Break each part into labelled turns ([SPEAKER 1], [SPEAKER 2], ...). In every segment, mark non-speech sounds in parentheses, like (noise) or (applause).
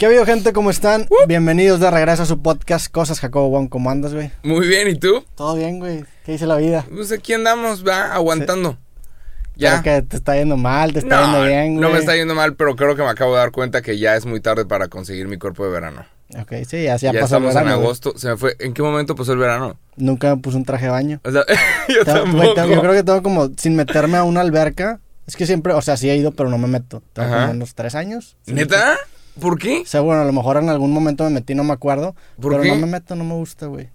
[SPEAKER 1] ¿Qué ha habido, gente? ¿Cómo están? Bienvenidos de regreso a su podcast Cosas Jacobo Wong. ¿Cómo andas, güey?
[SPEAKER 2] Muy bien, ¿y tú?
[SPEAKER 1] Todo bien, güey. ¿Qué dice la vida?
[SPEAKER 2] Pues aquí andamos, va, aguantando.
[SPEAKER 1] Ya. que te está yendo mal, te está yendo bien, güey.
[SPEAKER 2] No me está yendo mal, pero creo que me acabo de dar cuenta que ya es muy tarde para conseguir mi cuerpo de verano.
[SPEAKER 1] Ok, sí, ya, ya,
[SPEAKER 2] ya
[SPEAKER 1] pasó el verano.
[SPEAKER 2] en agosto. Se me fue. ¿En qué momento pasó el verano?
[SPEAKER 1] Nunca me puse un traje de baño.
[SPEAKER 2] O sea, (laughs) yo
[SPEAKER 1] Tengo- güey, tengo- yo creo que tengo como, sin meterme a una alberca. Es que siempre, o sea, sí he ido, pero no me meto. Tengo
[SPEAKER 2] Ajá.
[SPEAKER 1] como unos tres años. Sí,
[SPEAKER 2] ¿Neta? ¿Por qué?
[SPEAKER 1] O sea, bueno, a lo mejor en algún momento me metí, no me acuerdo.
[SPEAKER 2] ¿Por
[SPEAKER 1] pero
[SPEAKER 2] qué?
[SPEAKER 1] no me meto, no me gusta, güey.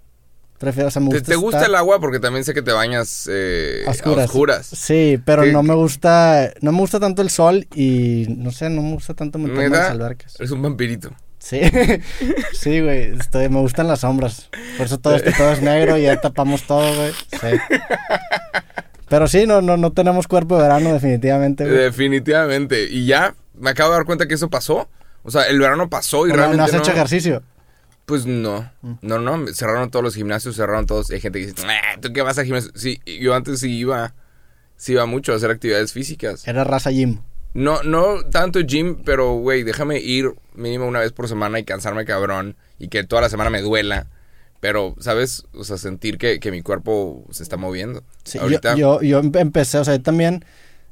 [SPEAKER 1] Prefiero, o sea, me
[SPEAKER 2] ¿Te,
[SPEAKER 1] gusta.
[SPEAKER 2] te gusta
[SPEAKER 1] estar
[SPEAKER 2] el agua? Porque también sé que te bañas eh,
[SPEAKER 1] a
[SPEAKER 2] a
[SPEAKER 1] oscuras. Sí, pero
[SPEAKER 2] ¿Qué-
[SPEAKER 1] no me gusta, no me gusta tanto el sol y no sé, no me gusta tanto meterme en las albercas.
[SPEAKER 2] Eres un vampirito.
[SPEAKER 1] Sí, (laughs) sí, güey, estoy, me gustan las sombras. Por eso todo esto todo es negro y ya tapamos todo, güey. Sí. Pero sí, no, no, no tenemos cuerpo de verano definitivamente, güey.
[SPEAKER 2] Definitivamente. Y ya me acabo de dar cuenta que eso pasó. O sea, el verano pasó y
[SPEAKER 1] No,
[SPEAKER 2] realmente
[SPEAKER 1] no has
[SPEAKER 2] no...
[SPEAKER 1] hecho ejercicio.
[SPEAKER 2] Pues no,
[SPEAKER 1] Mm.
[SPEAKER 2] no, no, cerraron todos los gimnasios, cerraron todos. Hay gente que dice, "Ah, ¿tú qué vas al gimnasio? Sí, yo antes sí iba, sí iba mucho a hacer actividades físicas.
[SPEAKER 1] Era raza gym.
[SPEAKER 2] No, no tanto gym, pero güey, déjame ir mínimo una vez por semana y cansarme cabrón y que toda la semana me duela. Pero, ¿sabes? O sea, sentir que, que mi cuerpo se está moviendo.
[SPEAKER 1] Sí,
[SPEAKER 2] Ahorita,
[SPEAKER 1] yo, yo, yo em- empecé, o sea, yo también,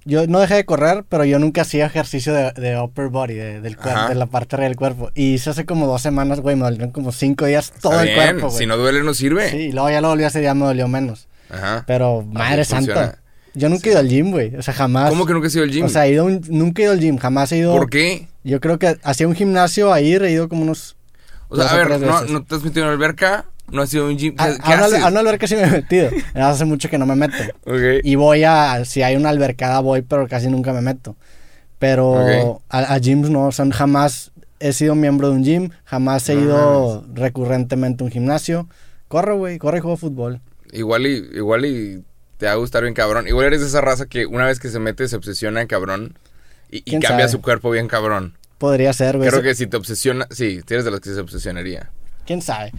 [SPEAKER 1] yo no dejé de correr, pero yo nunca hacía ejercicio de, de upper body, de, del cuerpo, de la parte del cuerpo. Y hice hace como dos semanas, güey, me dolieron como cinco días
[SPEAKER 2] está
[SPEAKER 1] todo el
[SPEAKER 2] bien,
[SPEAKER 1] cuerpo, güey.
[SPEAKER 2] Si no duele, no sirve.
[SPEAKER 1] Sí, y luego ya lo volví a hacer ya me dolió menos.
[SPEAKER 2] Ajá.
[SPEAKER 1] Pero, madre santa, yo nunca he ido al gym, güey, o sea, jamás.
[SPEAKER 2] ¿Cómo que nunca has ido al gym?
[SPEAKER 1] O sea, he ido un- nunca he ido al gym, jamás he ido.
[SPEAKER 2] ¿Por qué?
[SPEAKER 1] Yo creo que hacía un gimnasio a ir, he ido como unos...
[SPEAKER 2] O sea,
[SPEAKER 1] Dos
[SPEAKER 2] a
[SPEAKER 1] o
[SPEAKER 2] ver,
[SPEAKER 1] tres
[SPEAKER 2] no,
[SPEAKER 1] veces.
[SPEAKER 2] no te has metido en la alberca, no has ido a un gym.
[SPEAKER 1] A,
[SPEAKER 2] ¿Qué, qué
[SPEAKER 1] a una, a una alberca sí me he metido, (laughs) hace mucho que no me meto. Y voy a, si hay una albercada voy, pero casi nunca me meto. Pero a, a gyms no, o sea, jamás he sido miembro de un gym, jamás he
[SPEAKER 2] No
[SPEAKER 1] ido recurrentemente a un gimnasio. Corro, güey, corro y juego fútbol.
[SPEAKER 2] Igual y, igual y te va a gustar bien cabrón. Igual eres de esa raza que una vez que se mete se obsesiona en cabrón y, y
[SPEAKER 1] ¿Quién
[SPEAKER 2] cambia
[SPEAKER 1] sabe?
[SPEAKER 2] su cuerpo bien cabrón.
[SPEAKER 1] Podría ser, güey.
[SPEAKER 2] Creo que si te obsesiona, sí, tienes de los que se obsesionaría.
[SPEAKER 1] ¿Quién sabe?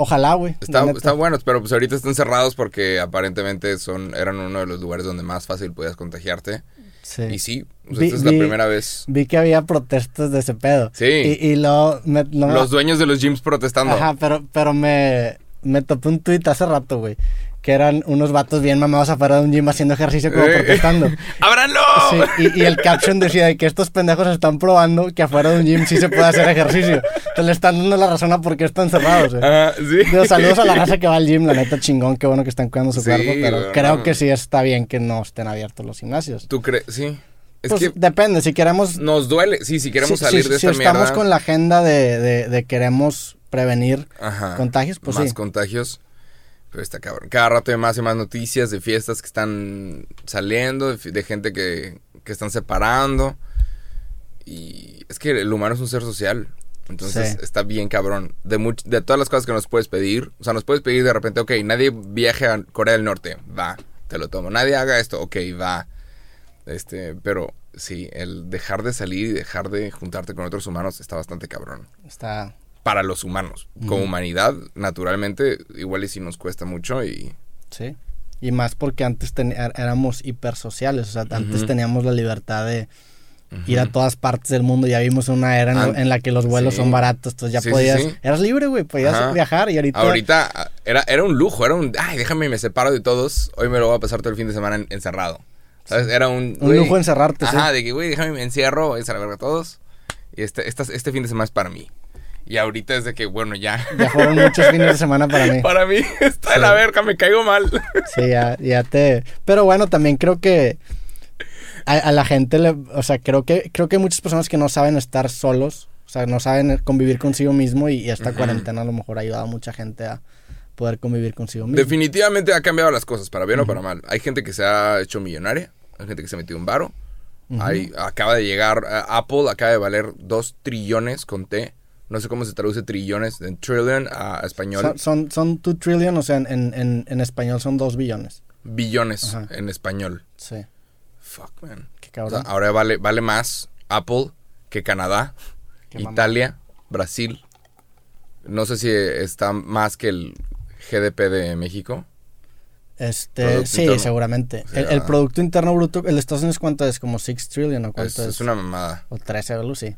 [SPEAKER 1] Ojalá, güey.
[SPEAKER 2] Está,
[SPEAKER 1] la neta.
[SPEAKER 2] está buenos, pero pues ahorita están cerrados porque aparentemente son eran uno de los lugares donde más fácil podías contagiarte.
[SPEAKER 1] Sí.
[SPEAKER 2] Y sí,
[SPEAKER 1] Vi-
[SPEAKER 2] esta es
[SPEAKER 1] vi-
[SPEAKER 2] la primera vez.
[SPEAKER 1] Vi que había protestas de ese pedo.
[SPEAKER 2] Sí.
[SPEAKER 1] Y, y luego me, no me-
[SPEAKER 2] Los dueños de los gyms protestando.
[SPEAKER 1] Ajá, pero, pero me, me topé un tuit hace rato, güey. Que eran unos vatos bien mamados afuera de un gym haciendo ejercicio como
[SPEAKER 2] Eh.
[SPEAKER 1] protestando. (laughs)
[SPEAKER 2] ¡Ábranlo!
[SPEAKER 1] Sí, y, y el caption decía de que estos pendejos están probando que afuera de un gym sí se puede hacer ejercicio. Entonces le están dando la razón a por qué están cerrados, güey.
[SPEAKER 2] Ajá, sí.
[SPEAKER 1] Digo, saludos a la raza que va al gym, la neta chingón, qué bueno que están cuidando su
[SPEAKER 2] Sí,
[SPEAKER 1] cuerpo, pero creo que sí está bien que no estén abiertos los gimnasios.
[SPEAKER 2] ¿Tú crees? Sí. Es
[SPEAKER 1] Pues
[SPEAKER 2] que
[SPEAKER 1] depende, si queremos...
[SPEAKER 2] nos duele. Sí, si queremos
[SPEAKER 1] si-
[SPEAKER 2] salir
[SPEAKER 1] si-
[SPEAKER 2] de
[SPEAKER 1] si
[SPEAKER 2] esta
[SPEAKER 1] estamos
[SPEAKER 2] mierda.
[SPEAKER 1] con la agenda de, de, de queremos prevenir
[SPEAKER 2] Ajá.
[SPEAKER 1] contagios, pues
[SPEAKER 2] más
[SPEAKER 1] sí.
[SPEAKER 2] contagios. Pero está cabrón. Cada rato hay más y más noticias de fiestas que están saliendo, de, gente que, que están separando. Y es que el humano es un ser social. Entonces
[SPEAKER 1] Sí.
[SPEAKER 2] está bien cabrón. De, much- de todas las cosas que nos puedes pedir. O sea, nos puedes pedir de repente, ok, nadie viaje a Corea del Norte. Va, te lo tomo. Nadie haga esto. Ok, va. Este, pero sí, el dejar de salir y dejar de juntarte con otros humanos está bastante cabrón
[SPEAKER 1] Está...
[SPEAKER 2] para los humanos. Como humanidad, naturalmente, igual y si nos cuesta mucho y...
[SPEAKER 1] Sí. Y más porque antes er- éramos hipersociales, o sea, antes teníamos la libertad de ir a todas partes del mundo. Ya vimos una era en, la que los vuelos
[SPEAKER 2] sí.
[SPEAKER 1] son baratos, entonces ya
[SPEAKER 2] Sí,
[SPEAKER 1] podías...
[SPEAKER 2] sí.
[SPEAKER 1] Eras libre, güey, podías
[SPEAKER 2] Ajá.
[SPEAKER 1] viajar y ahorita...
[SPEAKER 2] Ahorita ah, era, era un lujo, era un... Ay, déjame, me separo de todos. Hoy me lo voy a pasar todo el fin de semana en- encerrado. ¿Sabes? Era un...
[SPEAKER 1] Un lujo encerrarte.
[SPEAKER 2] Ajá, de que, güey, déjame, me encierro, es a verga a todos. Y este, esta- este fin de semana es para mí. Y ahorita es de que, bueno, ya...
[SPEAKER 1] Ya fueron (laughs) muchos fines de semana para mí.
[SPEAKER 2] para mí (laughs) está de
[SPEAKER 1] Sí.
[SPEAKER 2] la verga, me caigo mal.
[SPEAKER 1] Sí, ya, ya te... Pero bueno, también creo que a, a la gente le... O sea, creo que, creo que hay muchas personas que no saben estar solos. O sea, no saben convivir consigo mismo y, y esta cuarentena a lo mejor ha ayudado a mucha gente a poder convivir consigo mismo.
[SPEAKER 2] Definitivamente ha cambiado las cosas, para bien o para mal. Hay gente que se ha hecho millonaria, hay gente que se ha metido un varo. Hay, acaba de llegar, eh, Apple acaba de valer 2 trillones con T. No sé cómo se traduce trillones, en trillion a español.
[SPEAKER 1] Son, son, son 2 trillion, o sea, en, en, en español son 2 billones.
[SPEAKER 2] billones
[SPEAKER 1] Ajá.
[SPEAKER 2] en español.
[SPEAKER 1] Sí,
[SPEAKER 2] Fuck, man.
[SPEAKER 1] qué
[SPEAKER 2] O
[SPEAKER 1] cabrón.
[SPEAKER 2] sea, ahora vale, vale más Apple que Canadá,
[SPEAKER 1] Qué.
[SPEAKER 2] Italia, Brasil. No sé si está más que el GDP de México.
[SPEAKER 1] Este,
[SPEAKER 2] Producto
[SPEAKER 1] sí,
[SPEAKER 2] interno.
[SPEAKER 1] seguramente. El, el Producto Interno Bruto, el de Estados Unidos, ¿cuánto es? ¿Como 6 trillion o
[SPEAKER 2] Es,
[SPEAKER 1] cuánto es?
[SPEAKER 2] es una mamada.
[SPEAKER 1] O 13, algo sí.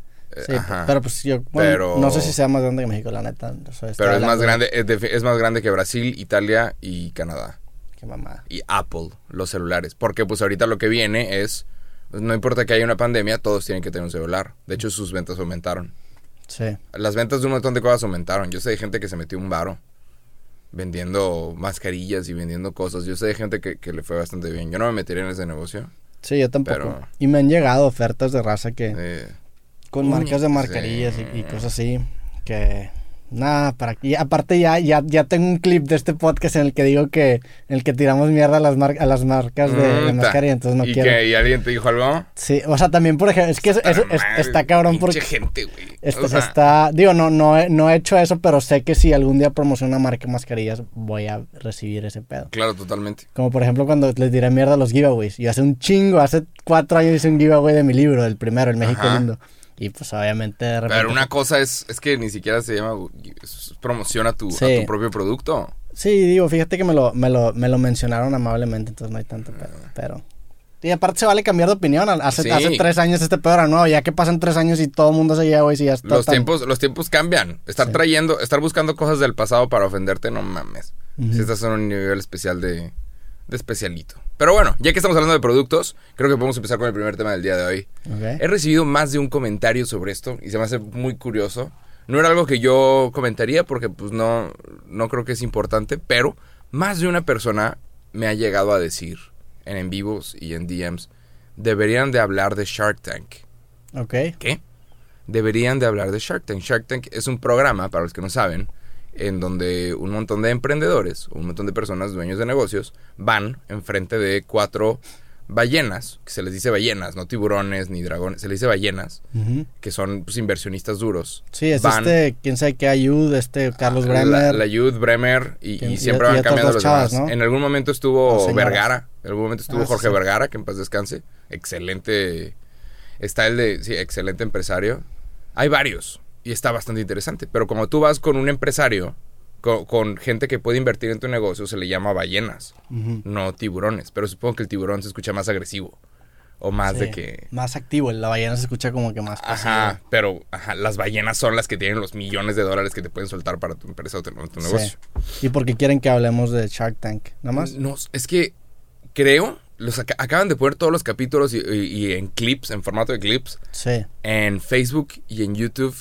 [SPEAKER 1] Sí,
[SPEAKER 2] ajá.
[SPEAKER 1] pero pues yo bueno,
[SPEAKER 2] Pero-
[SPEAKER 1] no sé si sea más grande que México, la neta. o sea, está
[SPEAKER 2] Pero es más grande, es, de- es más grande que Brasil, Italia y Canadá.
[SPEAKER 1] Qué mamada.
[SPEAKER 2] Y Apple, los celulares. Porque pues ahorita lo que viene es, pues, no importa que haya una pandemia, todos tienen que tener un celular. De hecho, sus ventas aumentaron.
[SPEAKER 1] Sí.
[SPEAKER 2] Las ventas de un montón de cosas aumentaron. Yo sé de gente que se metió un varo vendiendo mascarillas y vendiendo cosas. Yo sé de gente que, que le fue bastante bien. Yo no me metería en ese negocio.
[SPEAKER 1] Sí, yo tampoco.
[SPEAKER 2] Pero-
[SPEAKER 1] Y me han llegado ofertas de raza que
[SPEAKER 2] Eh,
[SPEAKER 1] con
[SPEAKER 2] Uy,
[SPEAKER 1] marcas de
[SPEAKER 2] sí.
[SPEAKER 1] mascarillas y, y cosas así que nada, para y aparte ya, ya ya tengo un clip de este podcast en el que digo que en el que tiramos mierda a las mar- a las marcas de, de mascarilla, entonces no
[SPEAKER 2] ¿Y
[SPEAKER 1] quiero.
[SPEAKER 2] que ¿Y alguien te dijo algo?
[SPEAKER 1] Sí, o sea, también por ejemplo, es que es- es- es- está cabrón porque
[SPEAKER 2] gente, güey.
[SPEAKER 1] Está,
[SPEAKER 2] O sea,
[SPEAKER 1] está- digo, no, no, he, no he hecho eso, pero sé que si algún día promociono una marca de mascarillas, voy a recibir ese pedo.
[SPEAKER 2] Claro, totalmente.
[SPEAKER 1] Como por ejemplo cuando les diré mierda a los giveaways. Yo hace un chingo, hace cuatro años hice un giveaway de mi libro, el primero, El México
[SPEAKER 2] Ajá.
[SPEAKER 1] Lindo. Y pues obviamente de repente...
[SPEAKER 2] Pero una cosa es, es que ni siquiera se llama es promoción a tu, a tu propio producto.
[SPEAKER 1] Sí, digo, fíjate que me lo, me lo, me lo mencionaron amablemente, entonces no hay tanto pedo. Pero... Y aparte se vale cambiar de opinión. Hace,
[SPEAKER 2] Sí.
[SPEAKER 1] hace tres años este pedo era nuevo, ya que pasan tres años y todo el mundo se giveaways y ya está
[SPEAKER 2] Los
[SPEAKER 1] tan-
[SPEAKER 2] tiempos, los tiempos cambian. Estar
[SPEAKER 1] Sí.
[SPEAKER 2] trayendo, estar buscando cosas del pasado para ofenderte, no mames. Si estás en un nivel especial de, de especialito. Pero bueno, ya que estamos hablando de productos, creo que podemos empezar con el primer tema del día de hoy. He recibido más de un comentario sobre esto y se me hace muy curioso. No era algo que yo comentaría porque pues no, no creo que es importante, pero más de una persona me ha llegado a decir en en vivos y en DMs, deberían de hablar de Shark Tank.
[SPEAKER 1] Ok.
[SPEAKER 2] ¿Qué? Deberían de hablar de Shark Tank. Shark Tank es un programa, para los que no saben, en donde un montón de emprendedores, un montón de personas, dueños de negocios, van enfrente de cuatro ballenas, que se les dice ballenas, no tiburones ni dragones, se les dice ballenas, que son pues, inversionistas duros.
[SPEAKER 1] Sí, es
[SPEAKER 2] Van-
[SPEAKER 1] este, quién sabe qué ayuda, este Carlos
[SPEAKER 2] La,
[SPEAKER 1] Bremer.
[SPEAKER 2] la Youth, Bremer y, siempre
[SPEAKER 1] y
[SPEAKER 2] van cambiando los
[SPEAKER 1] chavas,
[SPEAKER 2] demás.
[SPEAKER 1] ¿no?
[SPEAKER 2] En algún momento estuvo. Vergara, en algún momento estuvo
[SPEAKER 1] Ah,
[SPEAKER 2] Jorge
[SPEAKER 1] sí.
[SPEAKER 2] Vergara, que en paz descanse. Excelente, está el de, sí, excelente empresario. Hay varios y está bastante interesante. Pero como tú vas con un empresario, con, con gente que puede invertir en tu negocio, se le llama ballenas, no tiburones. Pero supongo que el tiburón se escucha más agresivo. O más de
[SPEAKER 1] Sí,
[SPEAKER 2] que...
[SPEAKER 1] Más activo, la ballena se escucha como que más pasivo.
[SPEAKER 2] Ajá, pero ajá, las ballenas son las que tienen los millones de dólares que te pueden soltar para tu empresa o tu, tu
[SPEAKER 1] Sí.
[SPEAKER 2] negocio.
[SPEAKER 1] ¿Y por qué quieren que hablemos de Shark Tank? ¿Nada más?
[SPEAKER 2] No, es que creo, los aca- acaban de poner todos los capítulos y, y- y en clips, en formato de clips,
[SPEAKER 1] Sí.
[SPEAKER 2] en Facebook y en YouTube.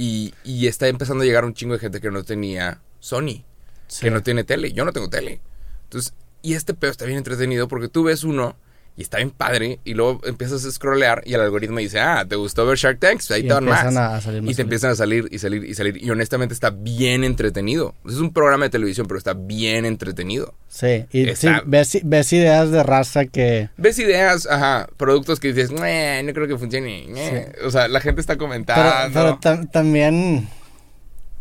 [SPEAKER 2] Y, y está empezando a llegar un chingo de gente que no tenía Sony,
[SPEAKER 1] sí.
[SPEAKER 2] que no tiene tele. Yo no tengo tele. Entonces, y este pedo está bien entretenido porque tú ves uno y está bien padre y luego empiezas a scrollear y el algoritmo dice, ah, ¿te gustó ver Shark Tank? Pues ahí te van más.
[SPEAKER 1] a salir más
[SPEAKER 2] Y te empiezan a salir y salir y salir. Y honestamente está bien entretenido. Es un programa de televisión, pero está bien entretenido.
[SPEAKER 1] Sí, y
[SPEAKER 2] Está-
[SPEAKER 1] sí, ves, ves ideas de raza que...
[SPEAKER 2] Ves ideas, ajá, productos que dices, "Meh, no creo que funcione. meh". O sea, la gente está
[SPEAKER 1] Pero,
[SPEAKER 2] comentando.
[SPEAKER 1] pero tam- también...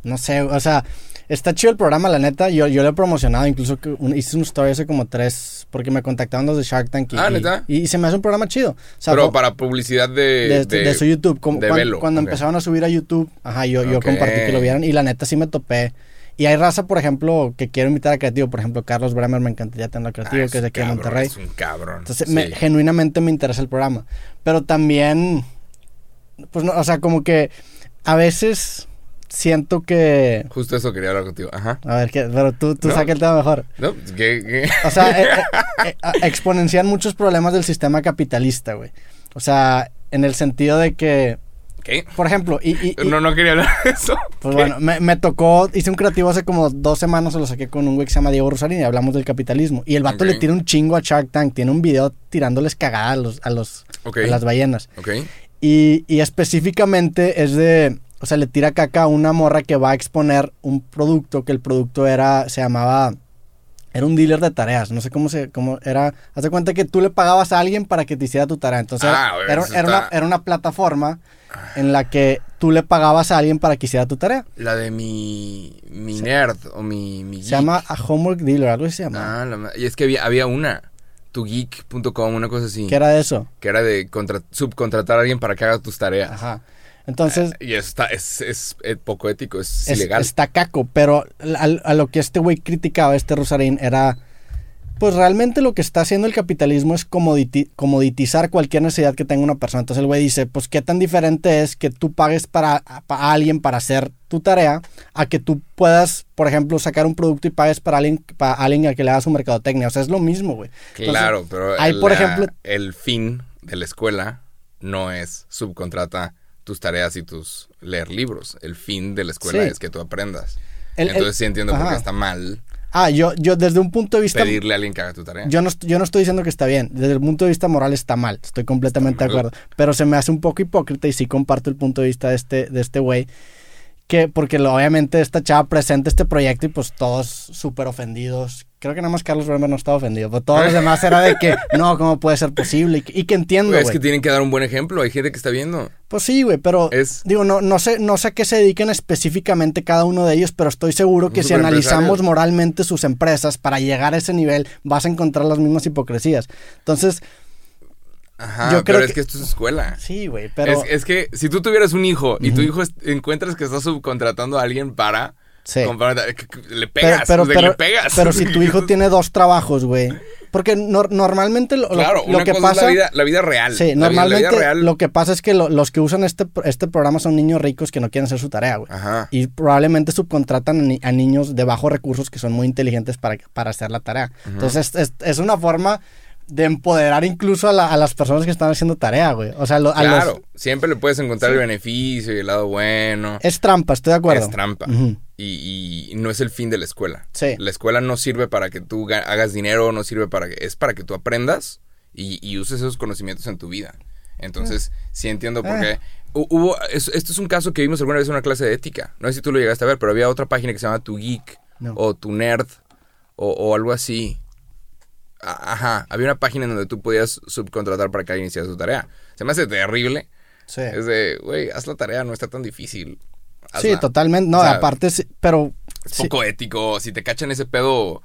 [SPEAKER 1] No sé, o sea, está chido el programa, la neta. Yo, yo lo he promocionado, incluso un- hice una story hace como tres... Porque me contactaron los de Shark Tank y,
[SPEAKER 2] Ah, ¿neta?
[SPEAKER 1] y, se me hace un programa chido. O sea,
[SPEAKER 2] pero para publicidad de,
[SPEAKER 1] de, de su YouTube. Como
[SPEAKER 2] de
[SPEAKER 1] cuan-
[SPEAKER 2] velo,
[SPEAKER 1] cuando
[SPEAKER 2] ok.
[SPEAKER 1] empezaron a subir a YouTube, ajá, yo, yo compartí que lo vieran y la neta sí me topé. Y hay raza, por ejemplo, que quiero invitar a Creativo. Por ejemplo, Carlos Bremer me encantaría tenerlo a
[SPEAKER 2] Ah,
[SPEAKER 1] Creativo,
[SPEAKER 2] es
[SPEAKER 1] que es de
[SPEAKER 2] un
[SPEAKER 1] aquí de Monterrey.
[SPEAKER 2] Es un cabrón.
[SPEAKER 1] Entonces,
[SPEAKER 2] sí.
[SPEAKER 1] me- genuinamente me interesa el programa. Pero también, pues, no, o sea, como que a veces siento que...
[SPEAKER 2] Justo eso quería hablar contigo. Ajá.
[SPEAKER 1] A ver, ¿qué? pero tú, tú
[SPEAKER 2] No.
[SPEAKER 1] saca el tema mejor.
[SPEAKER 2] ¿No? ¿Qué, qué?
[SPEAKER 1] O sea, eh, (laughs) eh, eh, exponencian muchos problemas del sistema capitalista, güey. O sea, en el sentido de que,
[SPEAKER 2] ¿Qué?
[SPEAKER 1] por ejemplo, y, y- y-
[SPEAKER 2] No, no quería hablar de eso.
[SPEAKER 1] Pues
[SPEAKER 2] ¿Qué?
[SPEAKER 1] bueno, me, me tocó, hice un creativo hace como dos semanas, se lo saqué con un güey que se llama Diego Rosarín y hablamos del capitalismo. Y el vato le tira un chingo a Shark Tank, tiene un video tirándoles cagada a, los, a, los, a las ballenas.
[SPEAKER 2] Ok.
[SPEAKER 1] Y, y específicamente es de, o sea, le tira caca a una morra que va a exponer un producto, que el producto era, se llamaba, era un dealer de tareas, no sé cómo se, cómo era, haz de cuenta que tú le pagabas a alguien para que te hiciera tu tarea. Entonces
[SPEAKER 2] Ah,
[SPEAKER 1] era, era- una,
[SPEAKER 2] está-
[SPEAKER 1] era una plataforma en la que tú le pagabas a alguien para que hiciera tu tarea.
[SPEAKER 2] La de mi, mi nerd o mi, mi
[SPEAKER 1] Se
[SPEAKER 2] geek.
[SPEAKER 1] llama a Homework Dealer, algo así se llama.
[SPEAKER 2] Ah, la y es que había, había una, tugeek.com, una cosa así.
[SPEAKER 1] ¿Qué era de eso?
[SPEAKER 2] Que era de contra- subcontratar a alguien para que haga tus tareas.
[SPEAKER 1] Ajá. Entonces,
[SPEAKER 2] Y eso está, es, es, eh, poco ético, es,
[SPEAKER 1] es-
[SPEAKER 2] ilegal.
[SPEAKER 1] está caco, pero a, a lo que este güey criticaba, este Rosarín, era Pues realmente lo que está haciendo el capitalismo es comoditi- comoditizar cualquier necesidad que tenga una persona. Entonces el güey dice, pues qué tan diferente es que tú pagues para, para alguien para hacer tu tarea a que tú puedas, por ejemplo, sacar un producto y pagues para alguien, para alguien al que le hagas su mercadotecnia. O sea, es lo mismo, güey. Entonces,
[SPEAKER 2] Claro, pero
[SPEAKER 1] hay, por
[SPEAKER 2] la-
[SPEAKER 1] ejemplo-
[SPEAKER 2] el fin de la escuela no es subcontrata tus tareas y tus leer libros. El fin de la escuela
[SPEAKER 1] Sí.
[SPEAKER 2] es que tú aprendas.
[SPEAKER 1] El- el-
[SPEAKER 2] Entonces sí entiendo por
[SPEAKER 1] ajá.
[SPEAKER 2] qué está mal
[SPEAKER 1] Ah, yo, yo desde un punto de vista...
[SPEAKER 2] pedirle a alguien que haga tu tarea.
[SPEAKER 1] Yo no, yo no estoy diciendo que está bien. Desde el punto de vista moral está mal. Estoy completamente de
[SPEAKER 2] mal.
[SPEAKER 1] acuerdo. Pero se me hace un poco hipócrita y sí comparto el punto de vista de este, de este güey. Que porque lo- obviamente esta chava presenta este proyecto y pues todos súper ofendidos. Creo que nada más Carlos Bremer no estaba ofendido. Pero todos los demás era de que no, ¿cómo puede ser posible? Y, que- y que entiendo,
[SPEAKER 2] Güey, es que tienen que dar un buen ejemplo. Hay gente que está viendo.
[SPEAKER 1] Pues sí, güey, pero
[SPEAKER 2] Es-
[SPEAKER 1] digo, no, no, sé, no sé a qué se dediquen específicamente cada uno de ellos, pero estoy seguro que si analizamos moralmente sus empresas para llegar a ese nivel, vas a encontrar las mismas hipocresías. Entonces,
[SPEAKER 2] Ajá,
[SPEAKER 1] Yo
[SPEAKER 2] pero
[SPEAKER 1] creo
[SPEAKER 2] es
[SPEAKER 1] que-
[SPEAKER 2] que esto es escuela.
[SPEAKER 1] sí, güey, pero...
[SPEAKER 2] Es, es que si tú tuvieras un hijo y tu hijo encuentras que está subcontratando a alguien para
[SPEAKER 1] Sí.
[SPEAKER 2] le
[SPEAKER 1] Pero,
[SPEAKER 2] pegas,
[SPEAKER 1] pero, pero,
[SPEAKER 2] le pegas.
[SPEAKER 1] pero si tu hijo (laughs) tiene dos trabajos, güey. Porque nor- normalmente lo,
[SPEAKER 2] Claro,
[SPEAKER 1] lo
[SPEAKER 2] una
[SPEAKER 1] que
[SPEAKER 2] cosa
[SPEAKER 1] pasa...
[SPEAKER 2] es la vida, la vida real.
[SPEAKER 1] Sí,
[SPEAKER 2] La vida- la vida
[SPEAKER 1] normalmente
[SPEAKER 2] real-
[SPEAKER 1] lo que pasa es que lo- los que usan este, este programa son niños ricos que no quieren hacer su tarea, güey.
[SPEAKER 2] Ajá.
[SPEAKER 1] Y probablemente subcontratan a, ni- a niños de bajos recursos que son muy inteligentes para, para hacer la tarea. Entonces, es, es una forma de empoderar incluso a, la- a las personas que están haciendo tarea, güey. O sea, lo- a los-
[SPEAKER 2] Claro, siempre le puedes encontrar el beneficio y el lado bueno.
[SPEAKER 1] es trampa, estoy de acuerdo.
[SPEAKER 2] Es trampa.
[SPEAKER 1] Ujú.
[SPEAKER 2] Y, y no es el fin de la escuela.
[SPEAKER 1] Sí.
[SPEAKER 2] La escuela no sirve para que tú ga- hagas dinero, no sirve para que... Es para que tú aprendas y, y uses esos conocimientos en tu vida. Entonces, sí entiendo por
[SPEAKER 1] Ah.
[SPEAKER 2] qué. Hu- Hubo, es- esto es un caso que vimos alguna vez en una clase de ética. No sé si tú lo llegaste a ver, pero había otra página que se llama Tu Geek
[SPEAKER 1] No.
[SPEAKER 2] o Tu Nerd o, o algo así. A- Ajá, había una página en donde tú podías subcontratar para que alguien hiciera su tarea. Se me hace terrible.
[SPEAKER 1] Sí.
[SPEAKER 2] Es de, güey, haz la tarea, no está tan difícil.
[SPEAKER 1] Sí, totalmente. No,
[SPEAKER 2] O sea,
[SPEAKER 1] aparte, sí, pero...
[SPEAKER 2] es
[SPEAKER 1] sí.
[SPEAKER 2] poco ético. Si te cachan ese pedo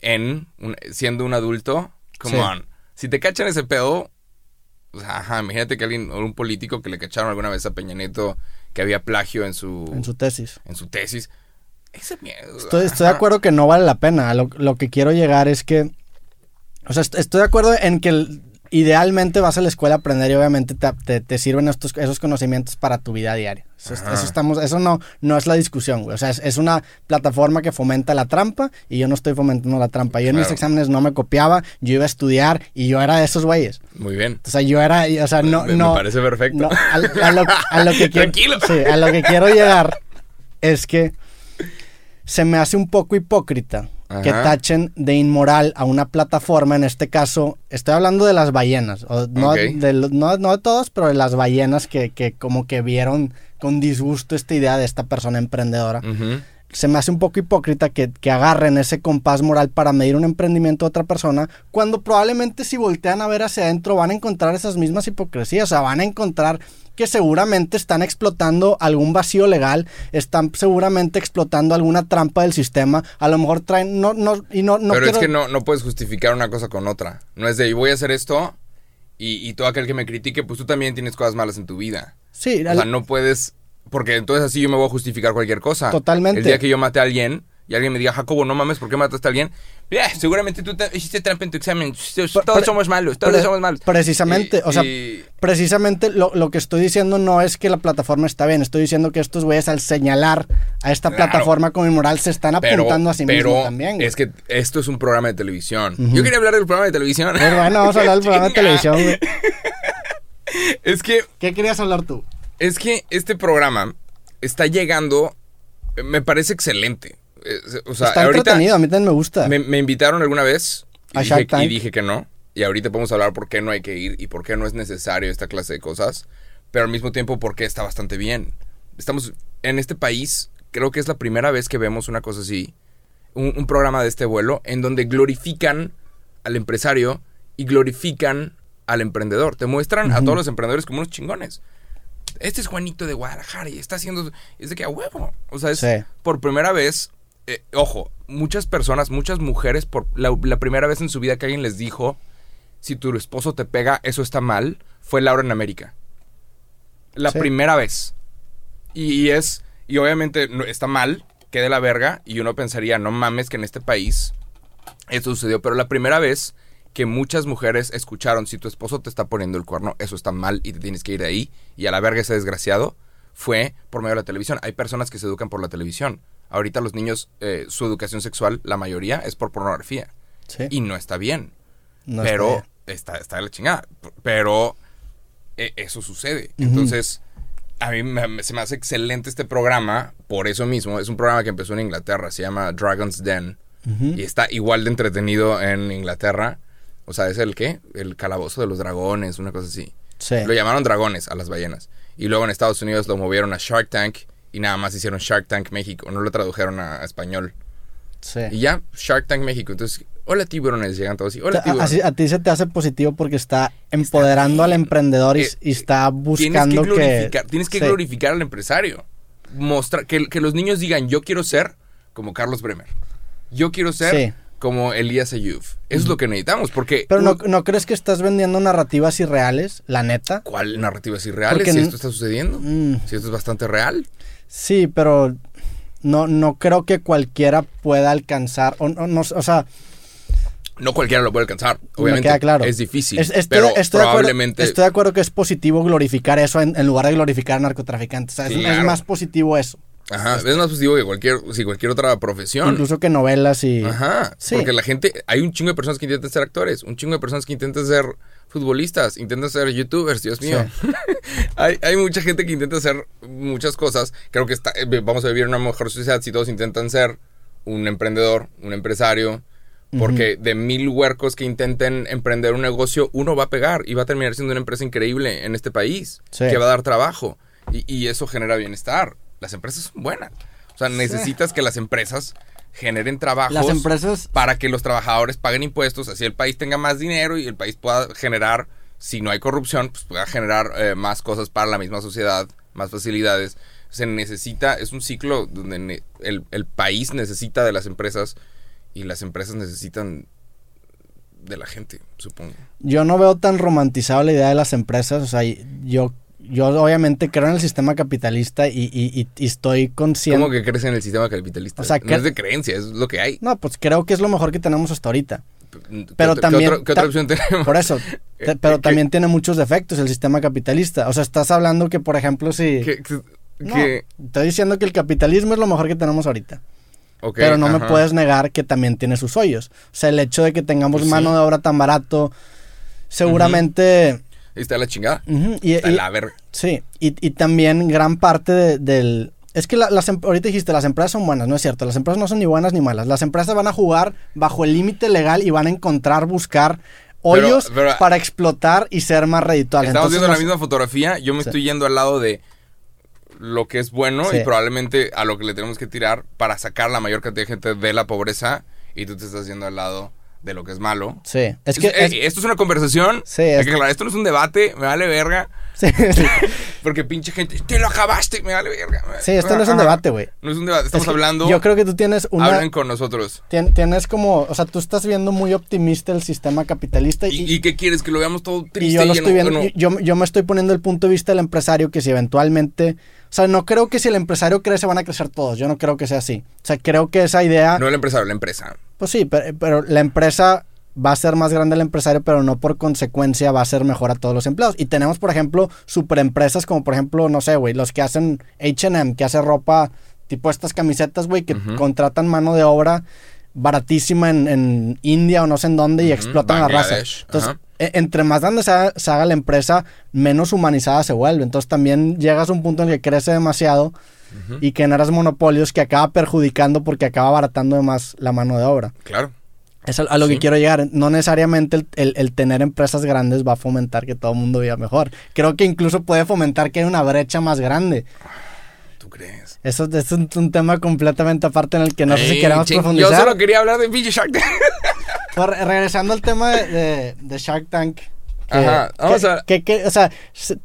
[SPEAKER 2] en un- siendo un adulto, come
[SPEAKER 1] Sí.
[SPEAKER 2] on. Si te cachan ese pedo, o sea, ajá, imagínate que alguien, o un político que le cacharon alguna vez a Peña Nieto que había plagio en su,
[SPEAKER 1] En su tesis.
[SPEAKER 2] en su tesis. Ese miedo.
[SPEAKER 1] Estoy, estoy de acuerdo que no vale la pena. Lo, lo que quiero llegar es que. O sea, est- estoy de acuerdo en que el- idealmente vas a la escuela a aprender y obviamente te, te- te sirven estos, esos conocimientos para tu vida diaria. Eso, estamos, eso no, no es la discusión, güey. O sea, es, es una plataforma que fomenta la trampa y yo no estoy fomentando la trampa. Yo en mis exámenes no me copiaba, yo iba a estudiar y yo era de esos güeyes.
[SPEAKER 2] Muy bien.
[SPEAKER 1] O sea, yo era, o sea, no,
[SPEAKER 2] Me- me
[SPEAKER 1] no.
[SPEAKER 2] parece perfecto.
[SPEAKER 1] no, a, a lo, a lo que (laughs) quiero,
[SPEAKER 2] Tranquilo.
[SPEAKER 1] sí, a lo que quiero llegar es que se me hace un poco hipócrita que tachen de inmoral a una plataforma, en este caso, estoy hablando de las ballenas, o no, de, no, no de todos, pero de las ballenas que, que como que vieron con disgusto esta idea de esta persona emprendedora. Se me hace un poco hipócrita que, que agarren ese compás moral para medir un emprendimiento de otra persona, cuando probablemente si voltean a ver hacia adentro van a encontrar esas mismas hipocresías, o sea, van a encontrar que seguramente están explotando algún vacío legal, están seguramente explotando alguna trampa del sistema, a lo mejor traen, no, no, y no, no
[SPEAKER 2] Pero
[SPEAKER 1] quiero-
[SPEAKER 2] es que no, no puedes justificar una cosa con otra. No es de, voy a hacer esto y, y todo aquel que me critique, pues tú también tienes cosas malas en tu vida.
[SPEAKER 1] Sí,
[SPEAKER 2] O
[SPEAKER 1] al-
[SPEAKER 2] sea, no puedes. Porque entonces así yo me voy a justificar cualquier cosa.
[SPEAKER 1] Totalmente.
[SPEAKER 2] El día que yo mate a alguien y alguien me diga, Jacobo, no mames, ¿por qué mataste a alguien? Mira, seguramente tú te- hiciste trampa en tu examen. Todos
[SPEAKER 1] Pre-
[SPEAKER 2] somos malos, todos somos malos.
[SPEAKER 1] Precisamente,
[SPEAKER 2] Y-
[SPEAKER 1] o sea,
[SPEAKER 2] y-
[SPEAKER 1] precisamente lo, lo que estoy diciendo no es que la plataforma está bien, estoy diciendo que estos güeyes al señalar a esta
[SPEAKER 2] Claro.
[SPEAKER 1] plataforma como inmoral se están
[SPEAKER 2] pero,
[SPEAKER 1] apuntando a sí
[SPEAKER 2] pero
[SPEAKER 1] mismos también. güey.
[SPEAKER 2] es que esto es un programa de televisión. Yo quería hablar del programa de televisión.
[SPEAKER 1] Pero bueno, vamos a hablar del (laughs) programa de televisión, güey.
[SPEAKER 2] Es que
[SPEAKER 1] ¿Qué querías hablar tú?
[SPEAKER 2] Es que este programa está llegando, eh, me parece excelente. Eh, O sea,
[SPEAKER 1] Está
[SPEAKER 2] ahorita
[SPEAKER 1] entretenido, a mí también me gusta.
[SPEAKER 2] me, me invitaron alguna vez y
[SPEAKER 1] A
[SPEAKER 2] dije,
[SPEAKER 1] Shark Tank.
[SPEAKER 2] y dije que no. Y ahorita podemos hablar por qué no hay que ir y por qué no es necesario esta clase de cosas. Pero al mismo tiempo, por qué está bastante bien. Estamos en este país, creo que es la primera vez que vemos una cosa así. Un, un programa de este vuelo en donde glorifican al empresario y glorifican al emprendedor. Te muestran a todos los emprendedores como unos chingones. Este es Juanito de Guadalajara y está haciendo... Es de que a huevo. O sea, es
[SPEAKER 1] Sí.
[SPEAKER 2] por primera vez... eh, ojo, muchas personas, muchas mujeres, por la, la primera vez en su vida que alguien les dijo, si tu esposo te pega, eso está mal, fue Laura en América. La
[SPEAKER 1] Sí.
[SPEAKER 2] primera vez. Y, y es... Y obviamente no- está mal, que de la verga, y uno pensaría, no mames que en este país Esto sucedió, pero la primera vez que muchas mujeres escucharon, si tu esposo te está poniendo el cuerno, eso está mal y te tienes que ir de ahí, y a la verga ese desgraciado, fue por medio de la televisión. Hay personas que se educan por la televisión. Ahorita los niños, eh, su educación sexual, la mayoría, es por pornografía.
[SPEAKER 1] Sí.
[SPEAKER 2] Y no está bien.
[SPEAKER 1] No está
[SPEAKER 2] pero
[SPEAKER 1] bien.
[SPEAKER 2] está, está, de la chingada. Pero eh, eso sucede. Entonces, a mí me- me- se me hace excelente este programa por eso mismo. Es un programa que empezó en Inglaterra, se llama Dragon's Den. Y está igual de entretenido en Inglaterra. O sea, es el qué? El calabozo de los dragones, una cosa así.
[SPEAKER 1] Sí.
[SPEAKER 2] Lo llamaron dragones a las ballenas. Y luego en Estados Unidos lo movieron a Shark Tank y nada más hicieron Shark Tank México. No lo tradujeron a, a español.
[SPEAKER 1] Sí.
[SPEAKER 2] Y ya, Shark Tank México. Entonces, hola tiburones, llegan todos así. Hola
[SPEAKER 1] A-
[SPEAKER 2] tiburones.
[SPEAKER 1] así- a ti se te hace positivo porque está empoderando al emprendedor y,
[SPEAKER 2] Eh,
[SPEAKER 1] y está
[SPEAKER 2] tienes
[SPEAKER 1] buscando
[SPEAKER 2] que glorificar, tienes que
[SPEAKER 1] Sí.
[SPEAKER 2] glorificar al empresario. Mostrar que, que los niños digan, yo quiero ser como Carlos Bremer. Yo quiero ser
[SPEAKER 1] Sí.
[SPEAKER 2] como Elías Ayuf. Eso es lo que necesitamos, porque
[SPEAKER 1] Pero no, no crees que estás vendiendo narrativas irreales, la neta.
[SPEAKER 2] ¿cuál narrativas irreales
[SPEAKER 1] Porque
[SPEAKER 2] si esto está sucediendo?
[SPEAKER 1] Mm,
[SPEAKER 2] Si esto es bastante real.
[SPEAKER 1] Sí, pero no, no creo que cualquiera pueda alcanzar. O, o no, o sea,
[SPEAKER 2] No cualquiera lo puede alcanzar, obviamente.
[SPEAKER 1] queda claro.
[SPEAKER 2] Es difícil,
[SPEAKER 1] es- estoy,
[SPEAKER 2] pero
[SPEAKER 1] estoy de acuerdo,
[SPEAKER 2] probablemente...
[SPEAKER 1] estoy de acuerdo que es positivo glorificar eso en, en lugar de glorificar a narcotraficantes. O sea, es- más positivo eso.
[SPEAKER 2] Ajá, es más positivo que cualquier, si cualquier otra profesión.
[SPEAKER 1] Incluso que novelas y.
[SPEAKER 2] Ajá,
[SPEAKER 1] Sí.
[SPEAKER 2] porque la gente, hay un chingo de personas que intentan ser actores, un chingo de personas que intentan ser futbolistas, intentan ser youtubers, Dios mío. (laughs) hay, hay mucha gente que intenta hacer muchas cosas. Creo que está, eh, vamos a vivir en una mejor sociedad si todos intentan ser un emprendedor, un empresario. Porque de mil huercos que intenten emprender un negocio, uno va a pegar y va a terminar siendo una empresa increíble en este país,
[SPEAKER 1] Sí.
[SPEAKER 2] que va a dar trabajo. Y, y eso genera bienestar. Las empresas son buenas. O sea, necesitas que las empresas generen trabajos
[SPEAKER 1] Las empresas.
[SPEAKER 2] para que los trabajadores paguen impuestos, así el país tenga más dinero y el país pueda generar, si no hay corrupción, pues pueda generar eh, más cosas para la misma sociedad, más facilidades. Se necesita, es un ciclo donde el, el país necesita de las empresas y las empresas necesitan de la gente, supongo.
[SPEAKER 1] Yo no veo tan romantizado la idea de las empresas. O sea, yo, yo obviamente creo en el sistema capitalista y, y- y- y estoy consciente.
[SPEAKER 2] ¿Cómo que crees en el sistema capitalista?
[SPEAKER 1] O sea,
[SPEAKER 2] no
[SPEAKER 1] que-
[SPEAKER 2] es de creencia, es lo que hay.
[SPEAKER 1] No, pues creo que es lo mejor que tenemos hasta ahorita.
[SPEAKER 2] ¿Qué
[SPEAKER 1] Pero
[SPEAKER 2] otra-
[SPEAKER 1] también-
[SPEAKER 2] ¿Qué otra, qué otra opción tenemos?
[SPEAKER 1] Por eso. (laughs) te- pero también tiene muchos defectos el sistema capitalista. O sea, estás hablando que, por ejemplo, si. No, estoy diciendo que el capitalismo es lo mejor que tenemos ahorita. pero no me puedes negar que también tiene sus hoyos. O sea, el hecho de que tengamos
[SPEAKER 2] Pues
[SPEAKER 1] mano
[SPEAKER 2] sí.
[SPEAKER 1] de obra tan barato, seguramente...
[SPEAKER 2] está la chingada.
[SPEAKER 1] Y,
[SPEAKER 2] Está
[SPEAKER 1] y-
[SPEAKER 2] la verga.
[SPEAKER 1] sí, y, y también gran parte de- del... Es que la- las, em- ahorita dijiste, las empresas son buenas, no es cierto. Las empresas no son ni buenas ni malas. Las empresas van a jugar bajo el límite legal y van a encontrar, buscar hoyos
[SPEAKER 2] pero-
[SPEAKER 1] para explotar y ser más redituables.
[SPEAKER 2] Estamos
[SPEAKER 1] Entonces,
[SPEAKER 2] viendo la
[SPEAKER 1] las-
[SPEAKER 2] misma fotografía. Yo me
[SPEAKER 1] Sí.
[SPEAKER 2] estoy yendo al lado de lo que es bueno
[SPEAKER 1] Sí.
[SPEAKER 2] y probablemente a lo que le tenemos que tirar para sacar la mayor cantidad de gente de la pobreza. Y tú te estás yendo al lado de lo que es malo.
[SPEAKER 1] Sí, es que...
[SPEAKER 2] Eh,
[SPEAKER 1] es-
[SPEAKER 2] esto es una conversación.
[SPEAKER 1] Sí,
[SPEAKER 2] Hay
[SPEAKER 1] es-
[SPEAKER 2] que aclarar, esto no es un debate. Me vale verga. (laughs)
[SPEAKER 1] sí, sí.
[SPEAKER 2] Porque pinche gente. Te lo acabaste. Me vale verga.
[SPEAKER 1] Sí, esto no es un debate, güey.
[SPEAKER 2] No es un debate. Estamos
[SPEAKER 1] Es que
[SPEAKER 2] hablando.
[SPEAKER 1] Yo creo que tú tienes una...
[SPEAKER 2] Hablen con nosotros.
[SPEAKER 1] Tien- Tienes como, o sea, tú estás viendo muy optimista el sistema capitalista y,
[SPEAKER 2] ¿Y, y qué quieres? Que lo veamos todo triste.
[SPEAKER 1] y yo lo estoy viendo, yo, yo me estoy poniendo el punto de vista del empresario que si eventualmente, o sea, no creo que si el empresario crece van a crecer todos, yo no creo que sea así. O sea, creo que esa idea,
[SPEAKER 2] No el empresario, la empresa.
[SPEAKER 1] pues sí, pero, pero la empresa va a ser más grande el empresario, pero no por consecuencia va a ser mejor a todos los empleados. Y tenemos, por ejemplo, superempresas como, por ejemplo, no sé, güey, los que hacen H&M, que hace ropa tipo estas camisetas, güey, que contratan mano de obra baratísima en, en India o no sé en dónde y explotan la raza. Entonces, e- entre más grande se haga, se haga la empresa, menos humanizada se vuelve. Entonces también llegas a un punto en el que crece demasiado y generas monopolios que acaba perjudicando porque acaba abaratando de más la mano de obra.
[SPEAKER 2] Claro.
[SPEAKER 1] Es a, lo
[SPEAKER 2] Sí.
[SPEAKER 1] que quiero llegar. No necesariamente el, el- el tener empresas grandes va a fomentar que todo el mundo viva mejor. Creo que incluso puede fomentar que haya una brecha más grande.
[SPEAKER 2] ¿Tú crees?
[SPEAKER 1] Eso, es un, un tema completamente aparte en el que no sé si queremos
[SPEAKER 2] ching,
[SPEAKER 1] profundizar.
[SPEAKER 2] Yo solo quería hablar de Shark Tank.
[SPEAKER 1] Re- regresando al tema de, de- de Shark Tank. Que-
[SPEAKER 2] Ajá, vamos
[SPEAKER 1] que-
[SPEAKER 2] a-
[SPEAKER 1] que- que- o sea,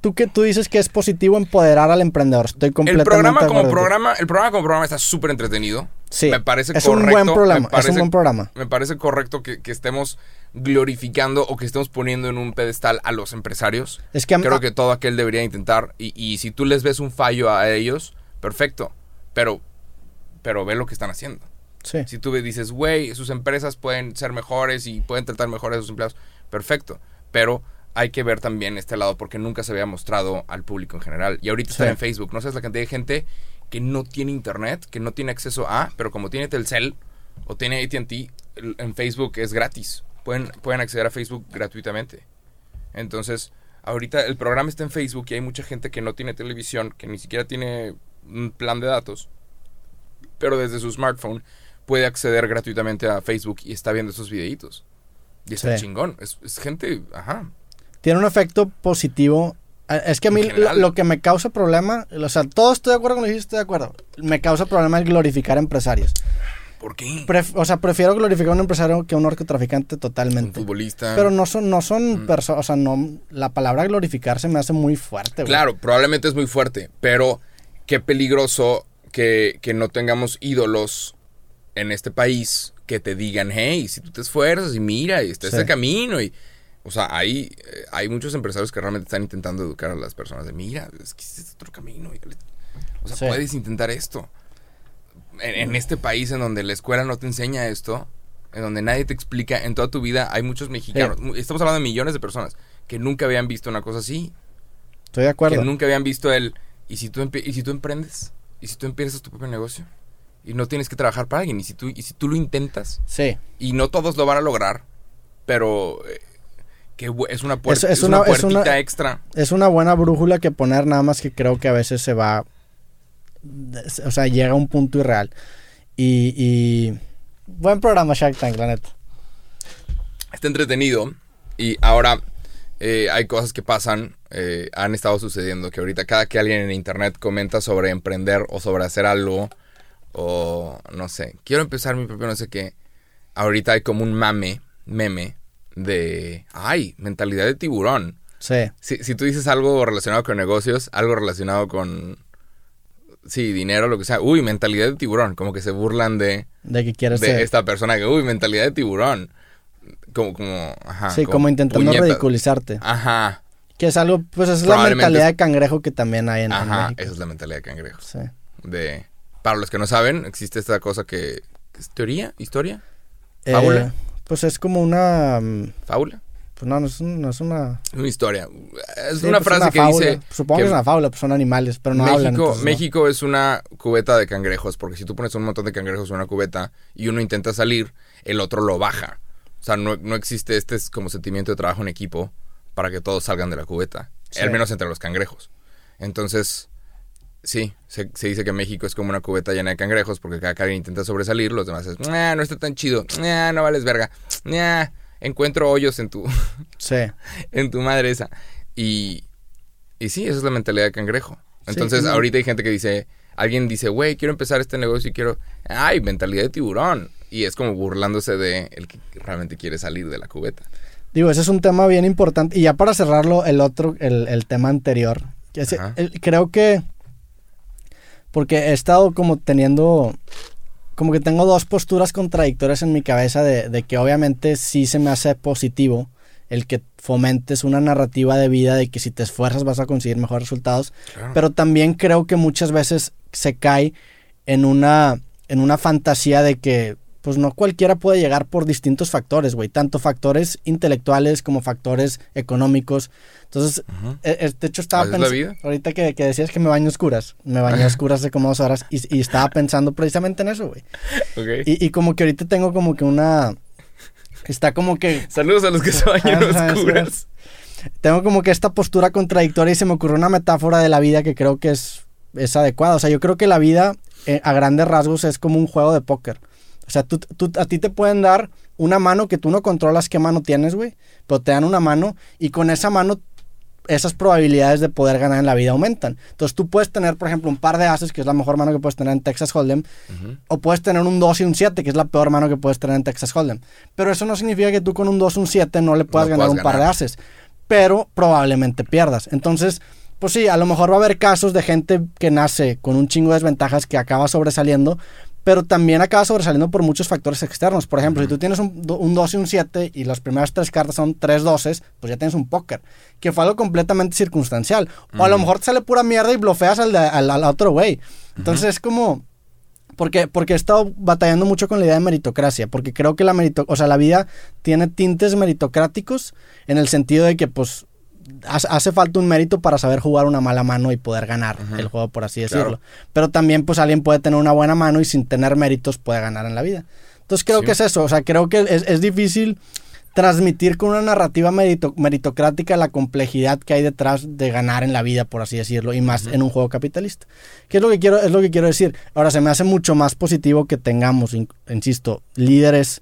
[SPEAKER 1] tú, que, tú dices que es positivo empoderar al emprendedor. Estoy
[SPEAKER 2] El
[SPEAKER 1] completamente
[SPEAKER 2] programa
[SPEAKER 1] de
[SPEAKER 2] como
[SPEAKER 1] acuerdo.
[SPEAKER 2] programa, el programa como programa está súper entretenido.
[SPEAKER 1] Sí,
[SPEAKER 2] me parece
[SPEAKER 1] es
[SPEAKER 2] correcto.
[SPEAKER 1] un buen programa.
[SPEAKER 2] me parece,
[SPEAKER 1] es un buen programa.
[SPEAKER 2] me parece correcto que, que estemos glorificando o que estemos poniendo en un pedestal a los empresarios.
[SPEAKER 1] Es que
[SPEAKER 2] Creo que todo aquel debería intentar. Y, y si tú les ves un fallo a ellos, perfecto. Pero, pero ve lo que están haciendo.
[SPEAKER 1] Sí.
[SPEAKER 2] Si tú dices, güey, sus empresas pueden ser mejores y pueden tratar mejor a sus empleados, perfecto. Pero hay que ver también este lado porque nunca se había mostrado al público en general. Y ahorita está en Facebook. No sabes la cantidad de gente que no tiene internet, que no tiene acceso a, pero como tiene Telcel o tiene AT&T, en Facebook es gratis. Pueden, pueden acceder a Facebook gratuitamente. Entonces, ahorita el programa está en Facebook y hay mucha gente que no tiene televisión, que ni siquiera tiene un plan de datos, pero desde su smartphone puede acceder gratuitamente a Facebook y está viendo esos videitos. Y está
[SPEAKER 1] Sí.
[SPEAKER 2] chingón. Es, es gente, ajá.
[SPEAKER 1] Tiene un efecto positivo. Eh, Es que a mí lo, que me causa problema, o sea, todo estoy de acuerdo con lo que estoy de acuerdo. Me causa problema el glorificar empresarios.
[SPEAKER 2] ¿Por qué?
[SPEAKER 1] Pref- o sea, prefiero glorificar a un empresario que a un narcotraficante
[SPEAKER 2] Un
[SPEAKER 1] totalmente.
[SPEAKER 2] futbolista.
[SPEAKER 1] Pero no son, no son
[SPEAKER 2] Mm.
[SPEAKER 1] personas, o sea, no, la palabra glorificar se me hace muy fuerte, güey.
[SPEAKER 2] Claro, probablemente es muy fuerte, pero qué peligroso que, que no tengamos ídolos en este país que te digan, hey, si tú te esfuerzas y mira, y está
[SPEAKER 1] Sí.
[SPEAKER 2] este camino. y O sea, hay, eh, hay muchos empresarios que realmente están intentando educar a las personas de, mira, es que este es otro camino. y dale". O sea,
[SPEAKER 1] Sí.
[SPEAKER 2] puedes intentar esto. En, en este país en donde la escuela no te enseña esto, en donde nadie te explica, en toda tu vida hay muchos mexicanos, estamos hablando de millones de personas que nunca habían visto una cosa así
[SPEAKER 1] Estoy de acuerdo.
[SPEAKER 2] que nunca habían visto el y si tú y si tú emprendes y si tú empiezas tu propio negocio y no tienes que trabajar para alguien y si tú y si tú lo intentas
[SPEAKER 1] Sí.
[SPEAKER 2] y no todos lo van a lograr pero eh, que es una puerta
[SPEAKER 1] Es-
[SPEAKER 2] es,
[SPEAKER 1] es
[SPEAKER 2] una,
[SPEAKER 1] es
[SPEAKER 2] puertita
[SPEAKER 1] una-
[SPEAKER 2] extra
[SPEAKER 1] Es una buena brújula que poner, nada más que creo que a veces se va. O sea, llega a un punto irreal. Y. y buen programa Shark Tank, la neta.
[SPEAKER 2] está entretenido y ahora eh, hay cosas que pasan eh, han estado sucediendo que ahorita cada que alguien en internet comenta sobre emprender o sobre hacer algo o no sé quiero empezar mi propio no sé qué ahorita hay como un mame meme de ay mentalidad de tiburón
[SPEAKER 1] Sí.
[SPEAKER 2] si, si tú dices algo relacionado con negocios algo relacionado con sí dinero lo que sea uy mentalidad de tiburón como que se burlan de
[SPEAKER 1] De que quieres
[SPEAKER 2] de
[SPEAKER 1] ser.
[SPEAKER 2] esta persona que, uy, mentalidad de tiburón. Como, como, ajá.
[SPEAKER 1] sí, como, intentando
[SPEAKER 2] puñeta.
[SPEAKER 1] ridiculizarte.
[SPEAKER 2] Ajá,
[SPEAKER 1] Que es algo, pues es la mentalidad de cangrejo que también hay en, en
[SPEAKER 2] ajá,
[SPEAKER 1] México.
[SPEAKER 2] esa es la mentalidad de cangrejos.
[SPEAKER 1] Sí.
[SPEAKER 2] De, para los que no saben, existe esta cosa que, es teoría, historia,
[SPEAKER 1] Eh,
[SPEAKER 2] ¿Fábula?
[SPEAKER 1] pues es como una. mm,
[SPEAKER 2] fábula.
[SPEAKER 1] Pues no, no es, un- no es una.
[SPEAKER 2] Una historia. Es
[SPEAKER 1] sí,
[SPEAKER 2] una
[SPEAKER 1] pues
[SPEAKER 2] frase que
[SPEAKER 1] fábula.
[SPEAKER 2] dice
[SPEAKER 1] Supongo que,
[SPEAKER 2] que
[SPEAKER 1] es una fábula, pues son animales, pero no hablan.
[SPEAKER 2] México,
[SPEAKER 1] entonces, ¿no?
[SPEAKER 2] México es una cubeta de cangrejos, porque si tú pones un montón de cangrejos en una cubeta y uno intenta salir, el otro lo baja. O sea, no, no existe este es como sentimiento de trabajo en equipo para que todos salgan de la cubeta,
[SPEAKER 1] Sí.
[SPEAKER 2] al menos entre los cangrejos. Entonces, sí, se, se dice que México es como una cubeta llena de cangrejos, porque cada que alguien intenta sobresalir, los demás es, "Nah, no está tan chido, Nah, no vales verga, Nah, encuentro hoyos en tu, (laughs)
[SPEAKER 1] Sí.
[SPEAKER 2] en tu madre esa. Y, y sí, esa es la mentalidad de cangrejo.
[SPEAKER 1] Sí,
[SPEAKER 2] Entonces, ahorita hay gente que dice, alguien dice, güey, quiero empezar este negocio y quiero, ay, mentalidad de tiburón. Y es como burlándose de el que realmente quiere salir de la cubeta.
[SPEAKER 1] Digo, ese es un tema bien importante. Y ya para cerrarlo, el otro, el, el tema anterior. que el- creo que. Porque he estado como teniendo. Como que tengo dos posturas contradictorias en mi cabeza de, de que obviamente sí se me hace positivo el que fomentes una narrativa de vida de que si te esfuerzas vas a conseguir mejores resultados. Pero también creo que muchas veces se cae en una, en una fantasía de que pues no cualquiera puede llegar por distintos factores, güey. Tanto factores intelectuales como factores económicos. Entonces,
[SPEAKER 2] Ujú.
[SPEAKER 1] eh, eh, de hecho estaba pensando... Ahorita que, que decías que me baño oscuras. Me bañé (laughs) oscuras hace como dos horas y, y estaba pensando precisamente en eso, güey.
[SPEAKER 2] Ok.
[SPEAKER 1] Y, y como que ahorita tengo como que una... Está como que
[SPEAKER 2] Saludos a los que se bañan
[SPEAKER 1] Ajá,
[SPEAKER 2] oscuras.
[SPEAKER 1] tengo como que esta postura contradictoria y se me ocurrió una metáfora de la vida que creo que es, es adecuada. O sea, yo creo que la vida eh, a grandes rasgos es como un juego de póker. O sea, tú, tú- a ti te pueden dar una mano que tú no controlas qué mano tienes, güey, pero te dan una mano y con esa mano esas probabilidades de poder ganar en la vida aumentan. Entonces tú puedes tener, por ejemplo, un par de ases, que es la mejor mano que puedes tener en Texas Hold'em, o puedes tener un 2 y un 7, que es la peor mano que puedes tener en Texas Hold'em. Pero eso no significa que tú con un 2 y un 7 no le puedas
[SPEAKER 2] No
[SPEAKER 1] ganar un par de ases. Pero probablemente pierdas. Entonces, pues sí, a lo mejor va a haber casos de gente que nace con un chingo de desventajas que acaba sobresaliendo, pero también acaba sobresaliendo por muchos factores externos. Por ejemplo, si tú tienes un, un 2 y un 7 y las primeras tres cartas son tres doses, pues ya tienes un póker, que fue algo completamente circunstancial. O a lo mejor te sale pura mierda y blofeas al, de- al, al otro güey. Entonces es como Porque, porque he estado batallando mucho con la idea de meritocracia, porque creo que la merito, o sea, la vida tiene tintes meritocráticos en el sentido de que, pues, hace- falta un mérito para saber jugar una mala mano y poder ganar el juego, por así decirlo.
[SPEAKER 2] Claro.
[SPEAKER 1] Pero también, pues, alguien puede tener una buena mano y sin tener méritos puede ganar en la vida. Entonces creo
[SPEAKER 2] Sí.
[SPEAKER 1] que es eso, o sea, creo que es, es difícil transmitir con una narrativa merito- meritocrática la complejidad que hay detrás de ganar en la vida, por así decirlo, y más en un juego capitalista. ¿Qué es lo que quiero, es lo que quiero decir? Ahora, se me hace mucho más positivo que tengamos, in- insisto, líderes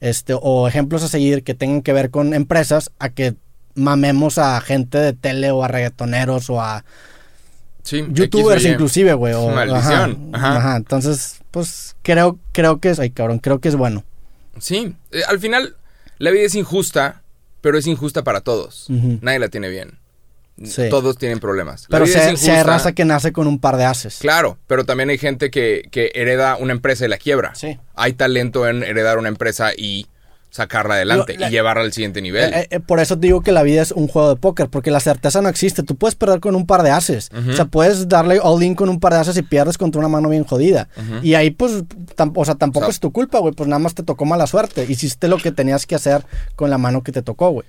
[SPEAKER 1] este, o ejemplos a seguir que tengan que ver con empresas a que mamemos a gente de tele o a reggaetoneros o a
[SPEAKER 2] Sí,
[SPEAKER 1] youtubers
[SPEAKER 2] X
[SPEAKER 1] inclusive, güey.
[SPEAKER 2] Maldición.
[SPEAKER 1] Ajá,
[SPEAKER 2] Ajá.
[SPEAKER 1] ajá. Entonces, pues creo, creo que es, ay cabrón, creo que es bueno.
[SPEAKER 2] Sí, eh, al final la vida es injusta, pero es injusta para todos. Nadie la tiene bien.
[SPEAKER 1] Sí.
[SPEAKER 2] Todos tienen problemas. La
[SPEAKER 1] Pero se, se raza que nace con un par de haces.
[SPEAKER 2] Claro, pero también hay gente que, que hereda una empresa y la quiebra.
[SPEAKER 1] Sí.
[SPEAKER 2] Hay talento en heredar una empresa y sacarla adelante
[SPEAKER 1] Yo, la-
[SPEAKER 2] y llevarla al siguiente nivel.
[SPEAKER 1] Eh, eh, por eso te digo que la vida es un juego de póker, porque la certeza no existe. Tú puedes perder con un par de haces. O sea, puedes darle all in con un par de haces y pierdes contra una mano bien jodida. Y ahí, pues, o sea, tampoco
[SPEAKER 2] O sea-
[SPEAKER 1] es tu culpa, güey. Pues nada más te tocó mala suerte. Hiciste lo que tenías que hacer con la mano que te tocó, güey.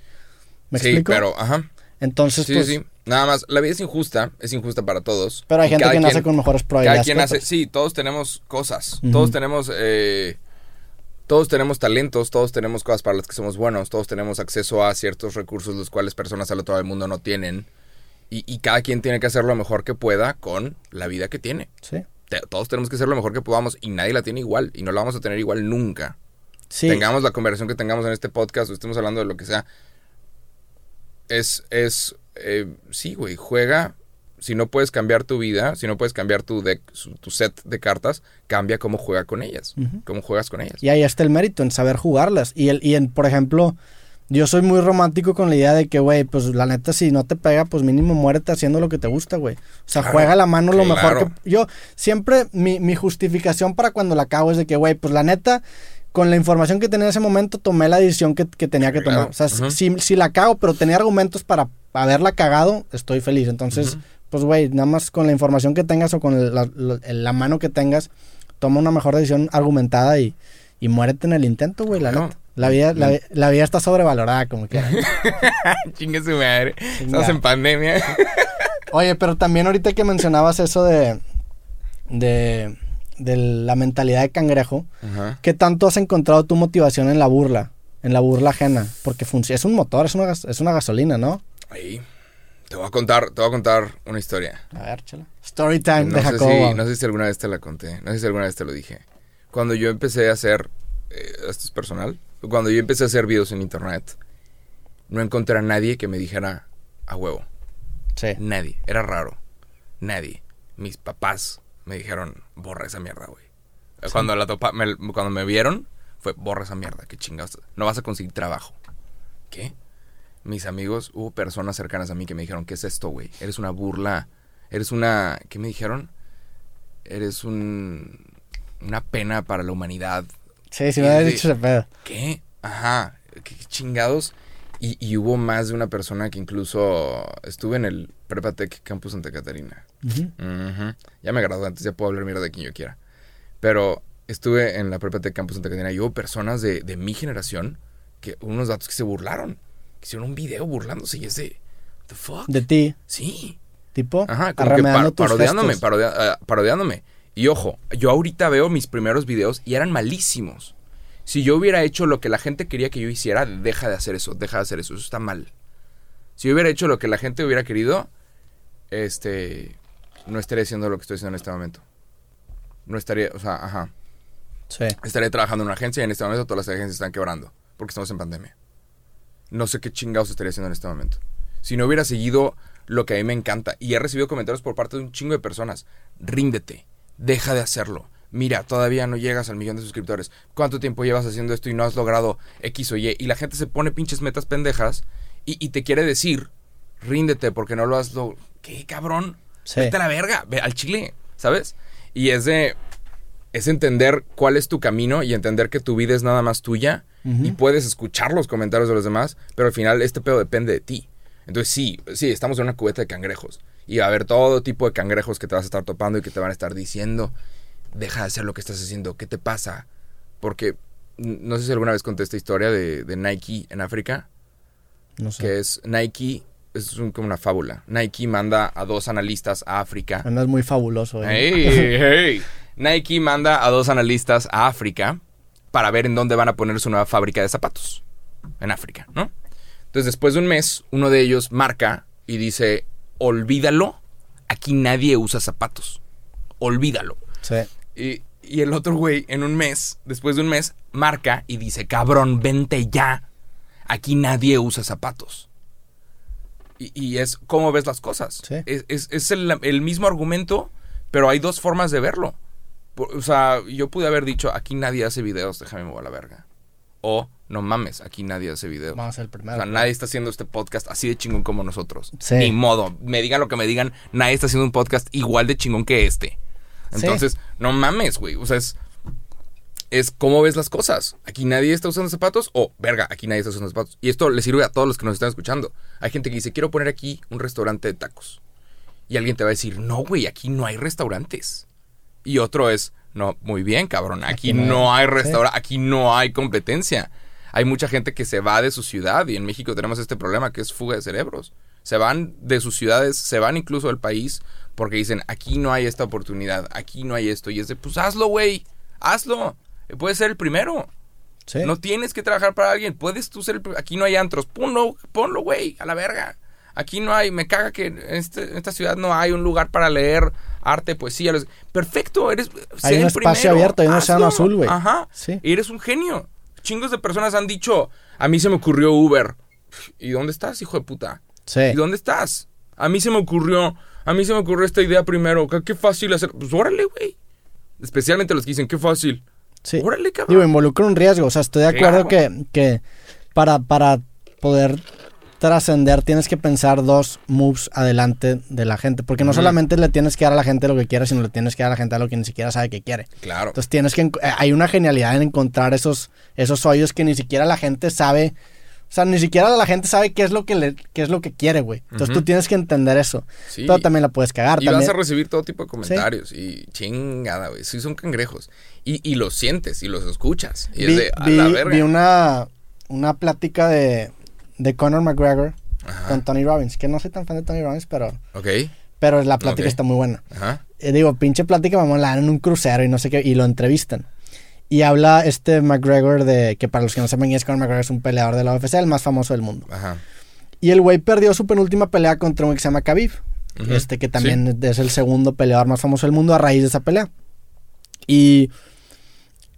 [SPEAKER 1] ¿Me
[SPEAKER 2] sí,
[SPEAKER 1] explico?
[SPEAKER 2] pero, ajá.
[SPEAKER 1] Entonces,
[SPEAKER 2] Sí,
[SPEAKER 1] pues.
[SPEAKER 2] sí. Nada más, la vida es injusta, es injusta para todos.
[SPEAKER 1] Pero hay gente que nace
[SPEAKER 2] quien-
[SPEAKER 1] con mejores
[SPEAKER 2] Cada
[SPEAKER 1] probabilidades.
[SPEAKER 2] quien hace, sí, todos tenemos cosas, todos tenemos, eh, todos tenemos talentos, todos tenemos cosas para las que somos buenos, todos tenemos acceso a ciertos recursos los cuales personas al otro lado del mundo no tienen. Y, y cada quien tiene que hacer lo mejor que pueda con la vida que tiene.
[SPEAKER 1] Sí.
[SPEAKER 2] Te- todos tenemos que hacer lo mejor que podamos y nadie la tiene igual y no la vamos a tener igual nunca.
[SPEAKER 1] Sí.
[SPEAKER 2] Tengamos la conversación que tengamos en este podcast o estemos hablando de lo que sea. Es, es, eh, sí, güey, juega. Si no puedes cambiar tu vida, si no puedes cambiar tu deck, su- tu set de cartas, cambia cómo juega con ellas, cómo juegas con ellas.
[SPEAKER 1] Y ahí está el mérito en saber jugarlas. Y, el, y en, por ejemplo, yo soy muy romántico con la idea de que, güey, pues la neta, si no te pega, pues mínimo muérete haciendo lo que te gusta, güey. O sea,
[SPEAKER 2] Claro,
[SPEAKER 1] juega la mano lo mejor que. Yo siempre, mi, mi justificación para cuando la cago es de que, güey, pues la neta. Con la información que tenía en ese momento, tomé la decisión que, que tenía que tomar.
[SPEAKER 2] Claro,
[SPEAKER 1] O sea, si, si la cago, pero tenía argumentos para haberla cagado, estoy feliz. Entonces. Pues, güey, nada más con la información que tengas o con la, la- la mano que tengas, toma una mejor decisión argumentada y, y muérete en el intento, güey, la neta. La vida, la, vi- la vida está sobrevalorada, como (laughs) que.
[SPEAKER 2] Chingue su madre.
[SPEAKER 1] Chinga.
[SPEAKER 2] Estamos en pandemia.
[SPEAKER 1] Oye, pero también ahorita que mencionabas eso de, de, de la mentalidad de cangrejo,
[SPEAKER 2] Ajá.
[SPEAKER 1] ¿qué tanto has encontrado tu motivación en la burla? En la burla ajena. Porque es un motor, es una, es una gasolina, ¿no?
[SPEAKER 2] Ahí. Te voy a contar, te voy a contar una historia.
[SPEAKER 1] A ver, chala. Story time
[SPEAKER 2] No
[SPEAKER 1] de
[SPEAKER 2] sé,
[SPEAKER 1] Jacobo.
[SPEAKER 2] si, no sé si alguna vez te la conté, no sé si alguna vez te lo dije. Cuando yo empecé a hacer, eh, esto es personal, cuando yo empecé a hacer videos en internet, no encontré a nadie que me dijera a huevo.
[SPEAKER 1] Sí.
[SPEAKER 2] Nadie, era raro. Nadie. Mis papás me dijeron, borra esa mierda, güey. Cuando, la topa- me, cuando me vieron, fue, borra esa mierda, qué chingados. No vas a conseguir trabajo. ¿Qué? Mis amigos, hubo personas cercanas a mí que me dijeron, ¿qué es esto, güey? Eres una burla. Eres una... ¿Qué me dijeron? Eres un... Una pena para la humanidad.
[SPEAKER 1] Sí, sí me habías
[SPEAKER 2] de-
[SPEAKER 1] dicho ese pedo.
[SPEAKER 2] ¿Qué? Ajá, qué chingados. Y, y hubo más de una persona que incluso estuve en el Prepatec Campus Santa Catarina. Ya me gradué, antes ya puedo hablar mierda de quien yo quiera. Pero estuve en la Prepatec Campus Santa Catarina y hubo personas de, de mi generación, que unos datos que se burlaron. Que hicieron un video burlándose y es de... ¿The fuck?
[SPEAKER 1] De ti,
[SPEAKER 2] Sí.
[SPEAKER 1] tipo,
[SPEAKER 2] Ajá, como que
[SPEAKER 1] arremedando
[SPEAKER 2] par-
[SPEAKER 1] tus
[SPEAKER 2] parodiándome, parodia- ah, parodiándome. Y ojo, yo ahorita veo mis primeros videos y eran malísimos. Si yo hubiera hecho lo que la gente quería que yo hiciera, deja de hacer eso, deja de hacer eso, eso está mal. Si yo hubiera hecho lo que la gente hubiera querido, este, no estaría haciendo lo que estoy haciendo en este momento. No estaría, o sea, ajá,
[SPEAKER 1] Sí.
[SPEAKER 2] estaría trabajando en una agencia y en este momento todas las agencias están quebrando porque estamos en pandemia. No sé qué chingados estaría haciendo en este momento. Si no hubiera seguido lo que a mí me encanta y he recibido comentarios por parte de un chingo de personas, ríndete, deja de hacerlo. Mira, todavía no llegas al millón de suscriptores. ¿Cuánto tiempo llevas haciendo esto y no has logrado X o Y? Y la gente se pone pinches metas pendejas y, y te quiere decir, ríndete porque no lo has logrado. ¿Qué cabrón?
[SPEAKER 1] Sí.
[SPEAKER 2] Vete a la verga, ve al chile, ¿sabes? Y es de, es entender cuál es tu camino y entender que tu vida es nada más tuya y puedes escuchar los comentarios de los demás, pero al final este pedo depende de ti. Entonces sí, sí, estamos en una cubeta de cangrejos y va a haber todo tipo de cangrejos que te vas a estar topando y que te van a estar diciendo, deja de hacer lo que estás haciendo, ¿qué te pasa? Porque no sé si alguna vez conté esta historia de, de Nike en África,
[SPEAKER 1] No sé.
[SPEAKER 2] que es Nike, es un- como una fábula. Nike manda a dos analistas a África.
[SPEAKER 1] Andas muy fabuloso. ¿eh?
[SPEAKER 2] Hey, hey. (laughs) Nike manda a dos analistas a África para ver en dónde van a poner su nueva fábrica de zapatos. En África, ¿no? Entonces, después de un mes, uno de ellos marca y dice, olvídalo, aquí nadie usa zapatos. Olvídalo.
[SPEAKER 1] Sí.
[SPEAKER 2] Y, y el otro güey, en un mes, después de un mes, marca y dice, cabrón, vente ya. Aquí nadie usa zapatos. Y, y es cómo ves las cosas.
[SPEAKER 1] Sí.
[SPEAKER 2] Es, es- es el, el mismo argumento, pero hay dos formas de verlo. Por- o sea, yo pude haber dicho, aquí nadie hace videos, déjame mover la verga. O, no mames, aquí nadie hace videos.
[SPEAKER 1] Vamos a ser el
[SPEAKER 2] O
[SPEAKER 1] primero.
[SPEAKER 2] sea, nadie está haciendo este podcast así de chingón como nosotros.
[SPEAKER 1] Sí.
[SPEAKER 2] Ni modo. Me digan lo que me digan, nadie está haciendo un podcast igual de chingón que este.
[SPEAKER 1] Sí.
[SPEAKER 2] Entonces, no mames, güey. O sea, es, es cómo ves las cosas. Aquí nadie está usando zapatos o, verga, aquí nadie está usando zapatos. Y esto le sirve a todos los que nos están escuchando. Hay gente que dice, quiero poner aquí un restaurante de tacos. Y alguien te va a decir, no, güey, aquí no hay restaurantes. Y otro es, no, muy bien, cabrón, aquí,
[SPEAKER 1] Aquí no
[SPEAKER 2] no
[SPEAKER 1] hay-
[SPEAKER 2] restaurante, aquí no hay competencia. Hay mucha gente que se va de su ciudad y en México tenemos este problema que es fuga de cerebros. Se van de sus ciudades, se van incluso del país porque dicen, aquí no hay esta oportunidad, aquí no hay esto. Y es de, pues hazlo, güey, hazlo. Puedes ser el primero.
[SPEAKER 1] Sí.
[SPEAKER 2] No tienes que trabajar para alguien. Puedes tú ser el... Aquí no hay antros. Ponlo, ponlo, güey, a la verga. Aquí no hay... Me caga que en, este- en esta ciudad no hay un lugar para leer arte, poesía. los- Perfecto, eres...
[SPEAKER 1] Hay un espacio
[SPEAKER 2] primero,
[SPEAKER 1] abierto, hay un océano azul, güey.
[SPEAKER 2] Ajá.
[SPEAKER 1] Sí.
[SPEAKER 2] Y eres un genio. Chingos de personas han dicho... A mí se me ocurrió Uber. ¿Y dónde estás, hijo de puta?
[SPEAKER 1] Sí.
[SPEAKER 2] ¿Y dónde estás? A mí se me ocurrió... A mí se me ocurrió esta idea primero. Qué, qué fácil hacer... Pues órale, güey. Especialmente los que dicen, qué fácil.
[SPEAKER 1] Sí.
[SPEAKER 2] Órale, cabrón.
[SPEAKER 1] Digo, involucra un riesgo. O sea, estoy de acuerdo
[SPEAKER 2] Claro.
[SPEAKER 1] que, que para, para poder trascender tienes que pensar dos moves adelante de la gente. Porque no solamente le tienes que dar a la gente lo que quiere, sino le tienes que dar a la gente a lo que ni siquiera sabe que quiere.
[SPEAKER 2] Claro.
[SPEAKER 1] Entonces tienes que... eh, Hay una genialidad en encontrar esos, esos hoyos que ni siquiera la gente sabe... O sea, ni siquiera la gente sabe qué es lo que, le, qué es lo que quiere, güey. Entonces tú tienes que entender eso.
[SPEAKER 2] Sí.
[SPEAKER 1] Pero también la puedes cagar.
[SPEAKER 2] Y
[SPEAKER 1] también...
[SPEAKER 2] vas a recibir todo tipo de comentarios. Y chingada, güey. Sí, son cangrejos. Y, y los sientes y los escuchas. Y
[SPEAKER 1] vi,
[SPEAKER 2] es de, a
[SPEAKER 1] vi-
[SPEAKER 2] la verga.
[SPEAKER 1] vi una, una plática de, de Conor McGregor
[SPEAKER 2] Ajá.
[SPEAKER 1] con Tony Robbins, que no soy tan fan de Tony Robbins, pero,
[SPEAKER 2] Ok.
[SPEAKER 1] pero la plática
[SPEAKER 2] Ok.
[SPEAKER 1] está muy buena.
[SPEAKER 2] Ajá.
[SPEAKER 1] Eh, digo, pinche plática, vamos, la dan en un crucero y no sé qué, y lo entrevistan. Y habla este McGregor de, que para los que no saben, es Conor McGregor es un peleador de la UFC, el más famoso del mundo.
[SPEAKER 2] Ajá.
[SPEAKER 1] Y el güey perdió su penúltima pelea contra un que se llama Khabib, este que también es el segundo peleador más famoso del mundo a raíz de esa pelea. Y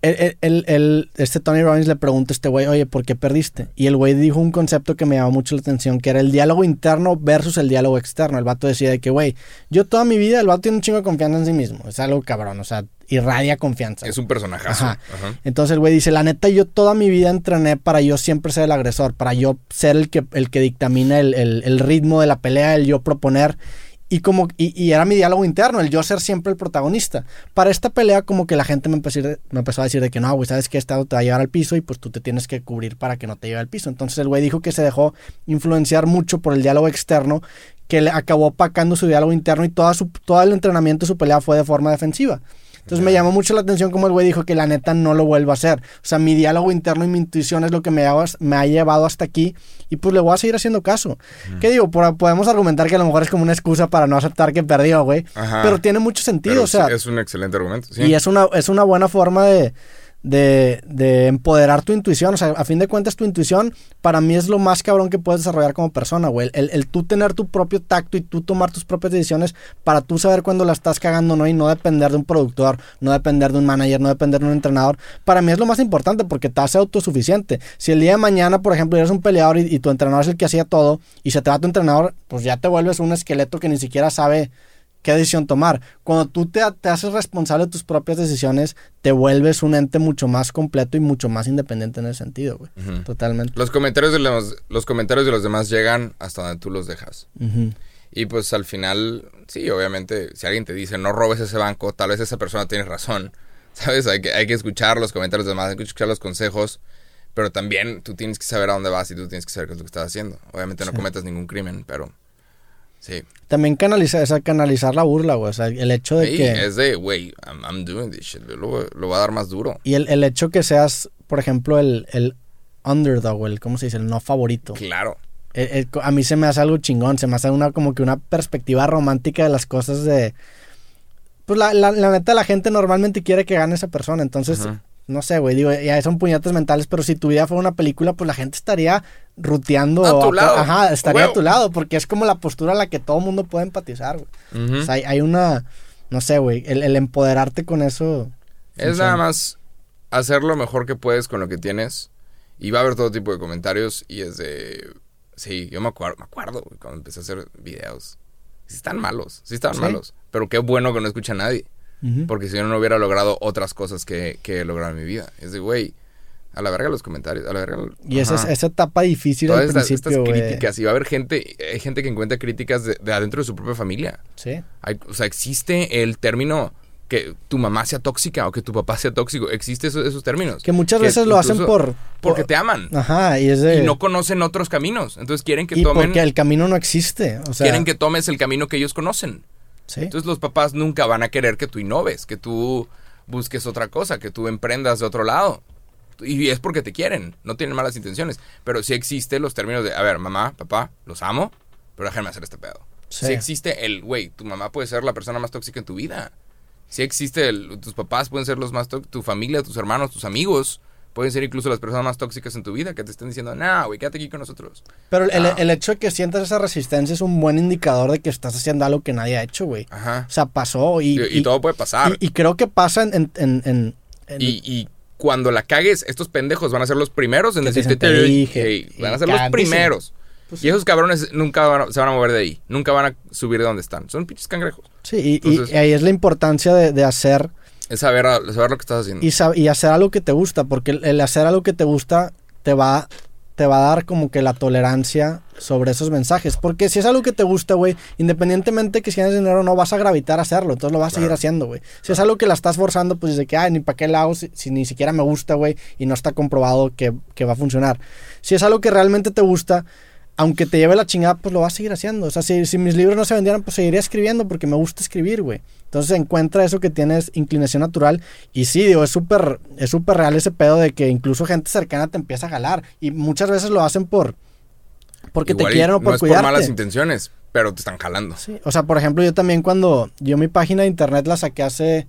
[SPEAKER 1] el, el- el- este Tony Robbins le pregunta a este güey, oye, ¿por qué perdiste? Y el güey dijo un concepto que me llamó mucho la atención, que era el diálogo interno versus el diálogo externo. El vato decía de que, güey, yo toda mi vida, el vato tiene un chingo de confianza en sí mismo. Es algo cabrón, o sea, irradia confianza.
[SPEAKER 2] Es un.
[SPEAKER 1] Ajá.
[SPEAKER 2] Ajá.
[SPEAKER 1] Entonces el güey dice, la neta, yo toda mi vida entrené para yo siempre ser el agresor, para yo ser el que, el que dictamina el, el- el ritmo de la pelea, el yo proponer. Y como y, y era mi diálogo interno, el yo ser siempre el protagonista. Para esta pelea, como que la gente me empezó, me empezó a decir de que no, güey, sabes que auto te va a llevar al piso y pues tú te tienes que cubrir para que no te lleve al piso. Entonces el güey dijo que se dejó influenciar mucho por el diálogo externo, que le acabó opacando su diálogo interno y toda su, todo el entrenamiento su pelea fue de forma defensiva. Entonces me llamó mucho la atención como el güey dijo que la neta no lo vuelvo a hacer. O sea, mi diálogo interno y mi intuición es lo que me ha, me ha llevado hasta aquí y pues le voy a seguir haciendo caso. ¿Qué digo? Por- podemos argumentar que a lo mejor es como una excusa para no aceptar que perdió, güey. Pero tiene mucho sentido,
[SPEAKER 2] Pero
[SPEAKER 1] o sea,
[SPEAKER 2] es un excelente argumento. Sí.
[SPEAKER 1] y es una, es una buena forma de, de, de empoderar tu intuición. O sea, a fin de cuentas, tu intuición para mí es lo más cabrón que puedes desarrollar como persona, güey. El, el tú tener tu propio tacto y tú tomar tus propias decisiones para tú saber cuándo la estás cagando, ¿no? Y no depender de un productor, no depender de un manager, no depender de un entrenador. Para mí es lo más importante porque te hace autosuficiente. Si el día de mañana, por ejemplo, eres un peleador y, y tu entrenador es el que hacía todo y se te va tu entrenador, pues ya te vuelves un esqueleto que ni siquiera sabe qué decisión tomar. Cuando tú te, te, haces responsable de tus propias decisiones, te vuelves un ente mucho más completo y mucho más independiente en ese sentido, güey.
[SPEAKER 2] Ujú.
[SPEAKER 1] Totalmente.
[SPEAKER 2] Los comentarios de los, los comentarios de los demás llegan hasta donde tú los dejas. Y pues al final, sí, obviamente, si alguien te dice no robes ese banco, tal vez esa persona tiene razón. (laughs) ¿Sabes? Hay que, hay que escuchar los comentarios de los demás, hay que escuchar los consejos. Pero también tú tienes que saber a dónde vas y tú tienes que saber qué es lo que estás haciendo. Obviamente no
[SPEAKER 1] Sí.
[SPEAKER 2] cometas ningún crimen, pero Sí.
[SPEAKER 1] También canalizar, o sea, canalizar la burla, güey. O sea, el hecho de
[SPEAKER 2] Sí,
[SPEAKER 1] que...
[SPEAKER 2] es de, güey, I'm, I'm doing this shit. Lo, lo voy a dar más duro.
[SPEAKER 1] Y el, el hecho que seas, por ejemplo, el, el underdog, el, ¿cómo se dice? El no favorito.
[SPEAKER 2] Claro.
[SPEAKER 1] El- el- a mí se me hace algo chingón, se me hace una como que una perspectiva romántica de las cosas de... Pues la, la, la neta, la gente normalmente quiere que gane esa persona, entonces,
[SPEAKER 2] Ajá.
[SPEAKER 1] No sé, güey, digo, ya son puñetas mentales, pero si tu vida fuera una película, pues la gente estaría ruteando...
[SPEAKER 2] A tu lado.
[SPEAKER 1] Ajá, estaría a tu lado, porque es como la postura a la que todo mundo puede empatizar, güey. O sea, hay, hay una, no sé, güey, el, el empoderarte con eso...
[SPEAKER 2] Es
[SPEAKER 1] funciona.
[SPEAKER 2] nada más hacer lo mejor que puedes con lo que tienes. Y va a haber todo tipo de comentarios. Y es de. Sí, yo me acuerdo, me acuerdo güey, cuando empecé a hacer videos. Sí están malos, sí están
[SPEAKER 1] Sí.
[SPEAKER 2] malos. Pero qué bueno que no escucha a nadie.
[SPEAKER 1] Ujú.
[SPEAKER 2] Porque si yo no hubiera logrado otras cosas que, que he logrado en mi vida. Es de, güey, a la verga los comentarios, a la verga.
[SPEAKER 1] Y esa, esa etapa difícil
[SPEAKER 2] Todas
[SPEAKER 1] al
[SPEAKER 2] estas,
[SPEAKER 1] principio,
[SPEAKER 2] estas críticas. Y va a haber gente, hay gente que encuentra críticas de, de adentro de su propia familia.
[SPEAKER 1] Sí.
[SPEAKER 2] Hay- o sea, existe el término que tu mamá sea tóxica o que tu papá sea tóxico. Existe eso- esos términos.
[SPEAKER 1] Que muchas veces lo hacen por...
[SPEAKER 2] Porque
[SPEAKER 1] por-
[SPEAKER 2] te aman.
[SPEAKER 1] Ajá, y es de...
[SPEAKER 2] Y no conocen otros caminos. Entonces quieren que
[SPEAKER 1] y
[SPEAKER 2] tomen.
[SPEAKER 1] porque el camino no existe. O sea,
[SPEAKER 2] quieren que tomes el camino que ellos conocen.
[SPEAKER 1] Sí.
[SPEAKER 2] Entonces los papás nunca van a querer que tú innoves, que tú busques otra cosa, que tú emprendas de otro lado. Y es porque te quieren, no tienen malas intenciones. Pero sí existe los términos de, a ver, mamá, papá, los amo, pero déjenme hacer este pedo.
[SPEAKER 1] Sí.
[SPEAKER 2] Sí, existe el, güey, tu mamá puede ser la persona más tóxica en tu vida. Sí existe el, tus papás pueden ser los más tóxicos, tu familia, tus hermanos, tus amigos. Pueden ser incluso las personas más tóxicas en tu vida que te estén diciendo, nah, güey, quédate aquí con nosotros.
[SPEAKER 1] Pero el,
[SPEAKER 2] Ah.
[SPEAKER 1] el hecho de que sientas esa resistencia es un buen indicador de que estás haciendo algo que nadie ha hecho, güey.
[SPEAKER 2] Ajá.
[SPEAKER 1] O sea, pasó y...
[SPEAKER 2] Y, y todo puede pasar.
[SPEAKER 1] y- y creo que pasa en... en, en- en- en-
[SPEAKER 2] Y, y cuando la cagues, estos pendejos van a ser los primeros en decirte,
[SPEAKER 1] "Te
[SPEAKER 2] "Ey,
[SPEAKER 1] dije",
[SPEAKER 2] ey", van a ser los primeros.
[SPEAKER 1] Pues
[SPEAKER 2] y esos cabrones nunca van a- se van a mover de ahí. Nunca van a subir de donde están. Son pinches cangrejos.
[SPEAKER 1] sí, y, y-
[SPEAKER 2] Entonces-
[SPEAKER 1] y ahí es la importancia de, de hacer
[SPEAKER 2] Es saber, saber lo que estás haciendo.
[SPEAKER 1] y, y hacer algo que te gusta, porque el, el hacer algo que te gusta te va, te va a dar como que la tolerancia sobre esos mensajes. Porque si es algo que te gusta, güey, independientemente que si tienes dinero o no, vas a gravitar a hacerlo, entonces lo vas a seguir haciendo, güey. Si es algo que la estás forzando, pues dice que, ay, ni para qué la hago si, si ni siquiera me gusta, güey, y no está comprobado que, que va a funcionar. Si es algo que realmente te gusta, aunque te lleve la chingada, pues lo vas a seguir haciendo. O sea, si, si mis libros no se vendieran, pues seguiría escribiendo porque me gusta escribir, güey. Entonces encuentra eso que tienes inclinación natural. Y sí, digo, es súper es súper real ese pedo de que incluso gente cercana te empieza a jalar. Y muchas veces lo hacen por... Porque
[SPEAKER 2] Igual
[SPEAKER 1] te quieren o
[SPEAKER 2] no
[SPEAKER 1] por
[SPEAKER 2] es
[SPEAKER 1] cuidarte.
[SPEAKER 2] por malas intenciones, pero te están jalando.
[SPEAKER 1] Sí, o sea, por ejemplo, yo también cuando... Yo mi página de internet la saqué hace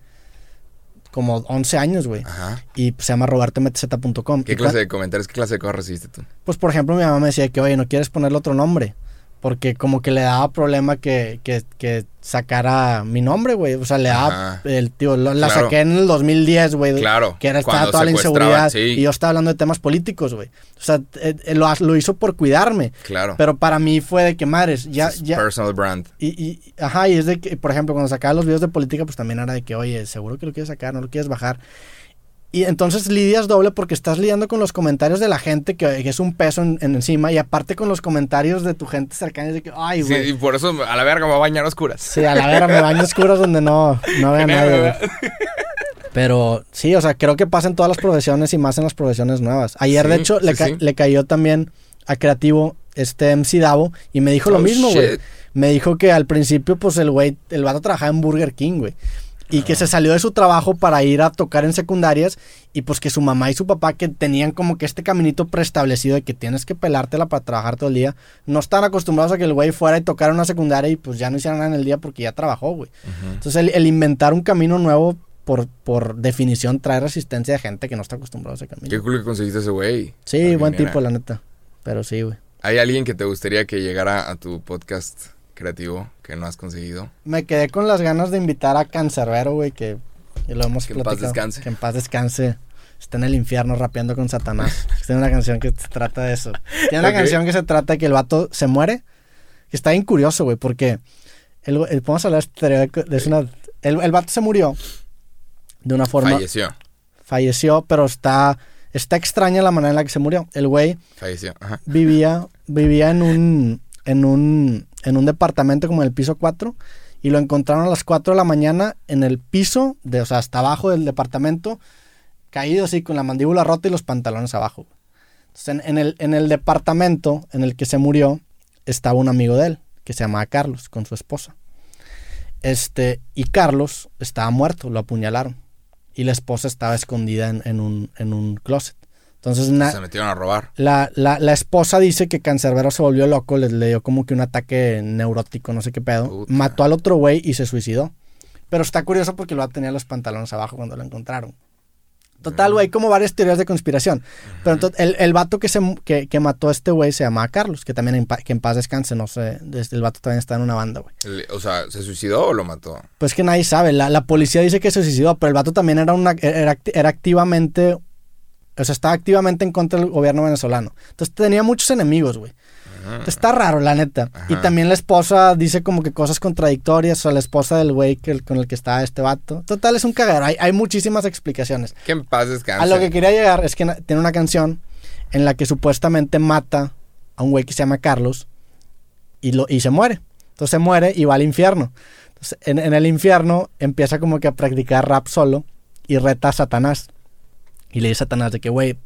[SPEAKER 1] como 11 años, güey.
[SPEAKER 2] Ajá.
[SPEAKER 1] Y se llama robertomtz.com.
[SPEAKER 2] ¿Qué clase de comentarios, qué clase de cosas recibiste tú?
[SPEAKER 1] pues por ejemplo mi mamá me decía que, oye, ¿no quieres ponerle otro nombre? Porque como que le daba problema que, que, que sacara mi nombre, güey. O sea, le daba
[SPEAKER 2] Ajá.
[SPEAKER 1] el tío, lo- la
[SPEAKER 2] Claro.
[SPEAKER 1] saqué en el 2010, güey.
[SPEAKER 2] Claro,
[SPEAKER 1] Que era estaba toda la inseguridad.
[SPEAKER 2] sí.
[SPEAKER 1] Y yo estaba hablando de temas políticos, güey. O sea, eh, eh, lo, lo hizo por cuidarme.
[SPEAKER 2] Claro.
[SPEAKER 1] Pero para mí fue de que madres, ya, ya.
[SPEAKER 2] Personal brand.
[SPEAKER 1] Y, y, ajá, y es de que, por ejemplo, cuando sacaba los videos de política, pues también era de que, oye, seguro que lo quieres sacar, no lo quieres bajar. Y entonces lidias doble porque estás lidiando con los comentarios de la gente que, que es un peso en, en encima y aparte con los comentarios de tu gente cercana de que, ay,
[SPEAKER 2] Sí,
[SPEAKER 1] güey.
[SPEAKER 2] y por eso a la verga me voy a bañar a oscuras.
[SPEAKER 1] Sí, a la vera me baño oscuras donde no, no vea nadie. (laughs) Pero sí, o sea, creo que pasa en todas las profesiones y más en las profesiones nuevas. Ayer, de
[SPEAKER 2] Sí,
[SPEAKER 1] hecho, le,
[SPEAKER 2] sí,
[SPEAKER 1] ca-
[SPEAKER 2] sí.
[SPEAKER 1] le cayó también a Creativo este MC Davo y me dijo lo
[SPEAKER 2] Oh,
[SPEAKER 1] mismo, güey. Me dijo que al principio, pues el güey, el vato trabajaba en Burger King, güey. Y que se salió de su trabajo para ir a tocar en secundarias y pues que su mamá y su papá que tenían como que este caminito preestablecido de que tienes que pelártela para trabajar todo el día, no están acostumbrados a que el güey fuera y tocara una secundaria y pues ya no hicieran nada en el día porque ya trabajó, güey. Entonces el, el inventar un camino nuevo por, por definición trae resistencia de gente que no está acostumbrada a ese camino.
[SPEAKER 2] Qué cool que conseguiste ese güey.
[SPEAKER 1] Sí, buen tipo, la neta. Pero sí, güey.
[SPEAKER 2] ¿Hay alguien que te gustaría que llegara a tu podcast creativo que no has conseguido?
[SPEAKER 1] Me quedé con las ganas de invitar a Cancerbero, güey, que ya lo hemos
[SPEAKER 2] Que en paz
[SPEAKER 1] platicado.
[SPEAKER 2] descanse.
[SPEAKER 1] Que en paz descanse. Está en el infierno rapeando con Satanás. (laughs) Tiene una canción que se trata de eso. Tiene una canción que se trata de que el vato se muere. Que está bien curioso, güey, porque... El, el- podemos hablar de es una, el, el vato se murió de una forma...
[SPEAKER 2] Falleció.
[SPEAKER 1] falleció, pero está, está extraña la manera en la que se murió. El güey
[SPEAKER 2] Falleció. Ajá.
[SPEAKER 1] vivía, vivía en un, en un, en un departamento como en el piso 4 y lo encontraron a las 4 de la mañana en el piso, de, o sea, hasta abajo del departamento, caído así con la mandíbula rota y los pantalones abajo. Entonces, en, en el, en el departamento en el que se murió estaba un amigo de él, que se llamaba Carlos, con su esposa. Este, y Carlos estaba muerto, lo apuñalaron. Y la esposa estaba escondida en, en un, en un closet. Entonces,
[SPEAKER 2] Se metieron a robar.
[SPEAKER 1] la, la, la esposa dice que Cancerbero se volvió loco, le, le dio como que un ataque neurótico, no sé qué pedo.
[SPEAKER 2] Puta.
[SPEAKER 1] Mató al otro güey y se suicidó. Pero está curioso porque lo tenía los pantalones abajo cuando lo encontraron. Total, güey, hay como varias teorías de conspiración. Pero entonces, el, el vato que, se, que, que mató a este güey se llamaba Carlos, que también en, pa- que en paz descanse, no sé. desde El vato también está en una banda, güey.
[SPEAKER 2] O sea, ¿se suicidó o lo mató?
[SPEAKER 1] Pues que nadie sabe. La, la policía dice que se suicidó, pero el vato también era, una, era, era activamente. O sea, estaba activamente en contra del gobierno venezolano. Entonces tenía muchos enemigos, güey. Entonces, Está raro, la neta. Y también la esposa dice como que cosas contradictorias. O sea, la esposa del güey que, con el que estaba este vato. Total, es un cagadero. Hay, hay muchísimas explicaciones.
[SPEAKER 2] Que en paz descanse.
[SPEAKER 1] A lo que quería llegar es que tiene una canción en la que supuestamente mata a un güey que se llama Carlos y, lo, y se muere. Entonces se muere y va al infierno. Entonces, en, en el infierno empieza como que a practicar rap solo y reta a Satanás. Y le dice a Satanás de que, güey,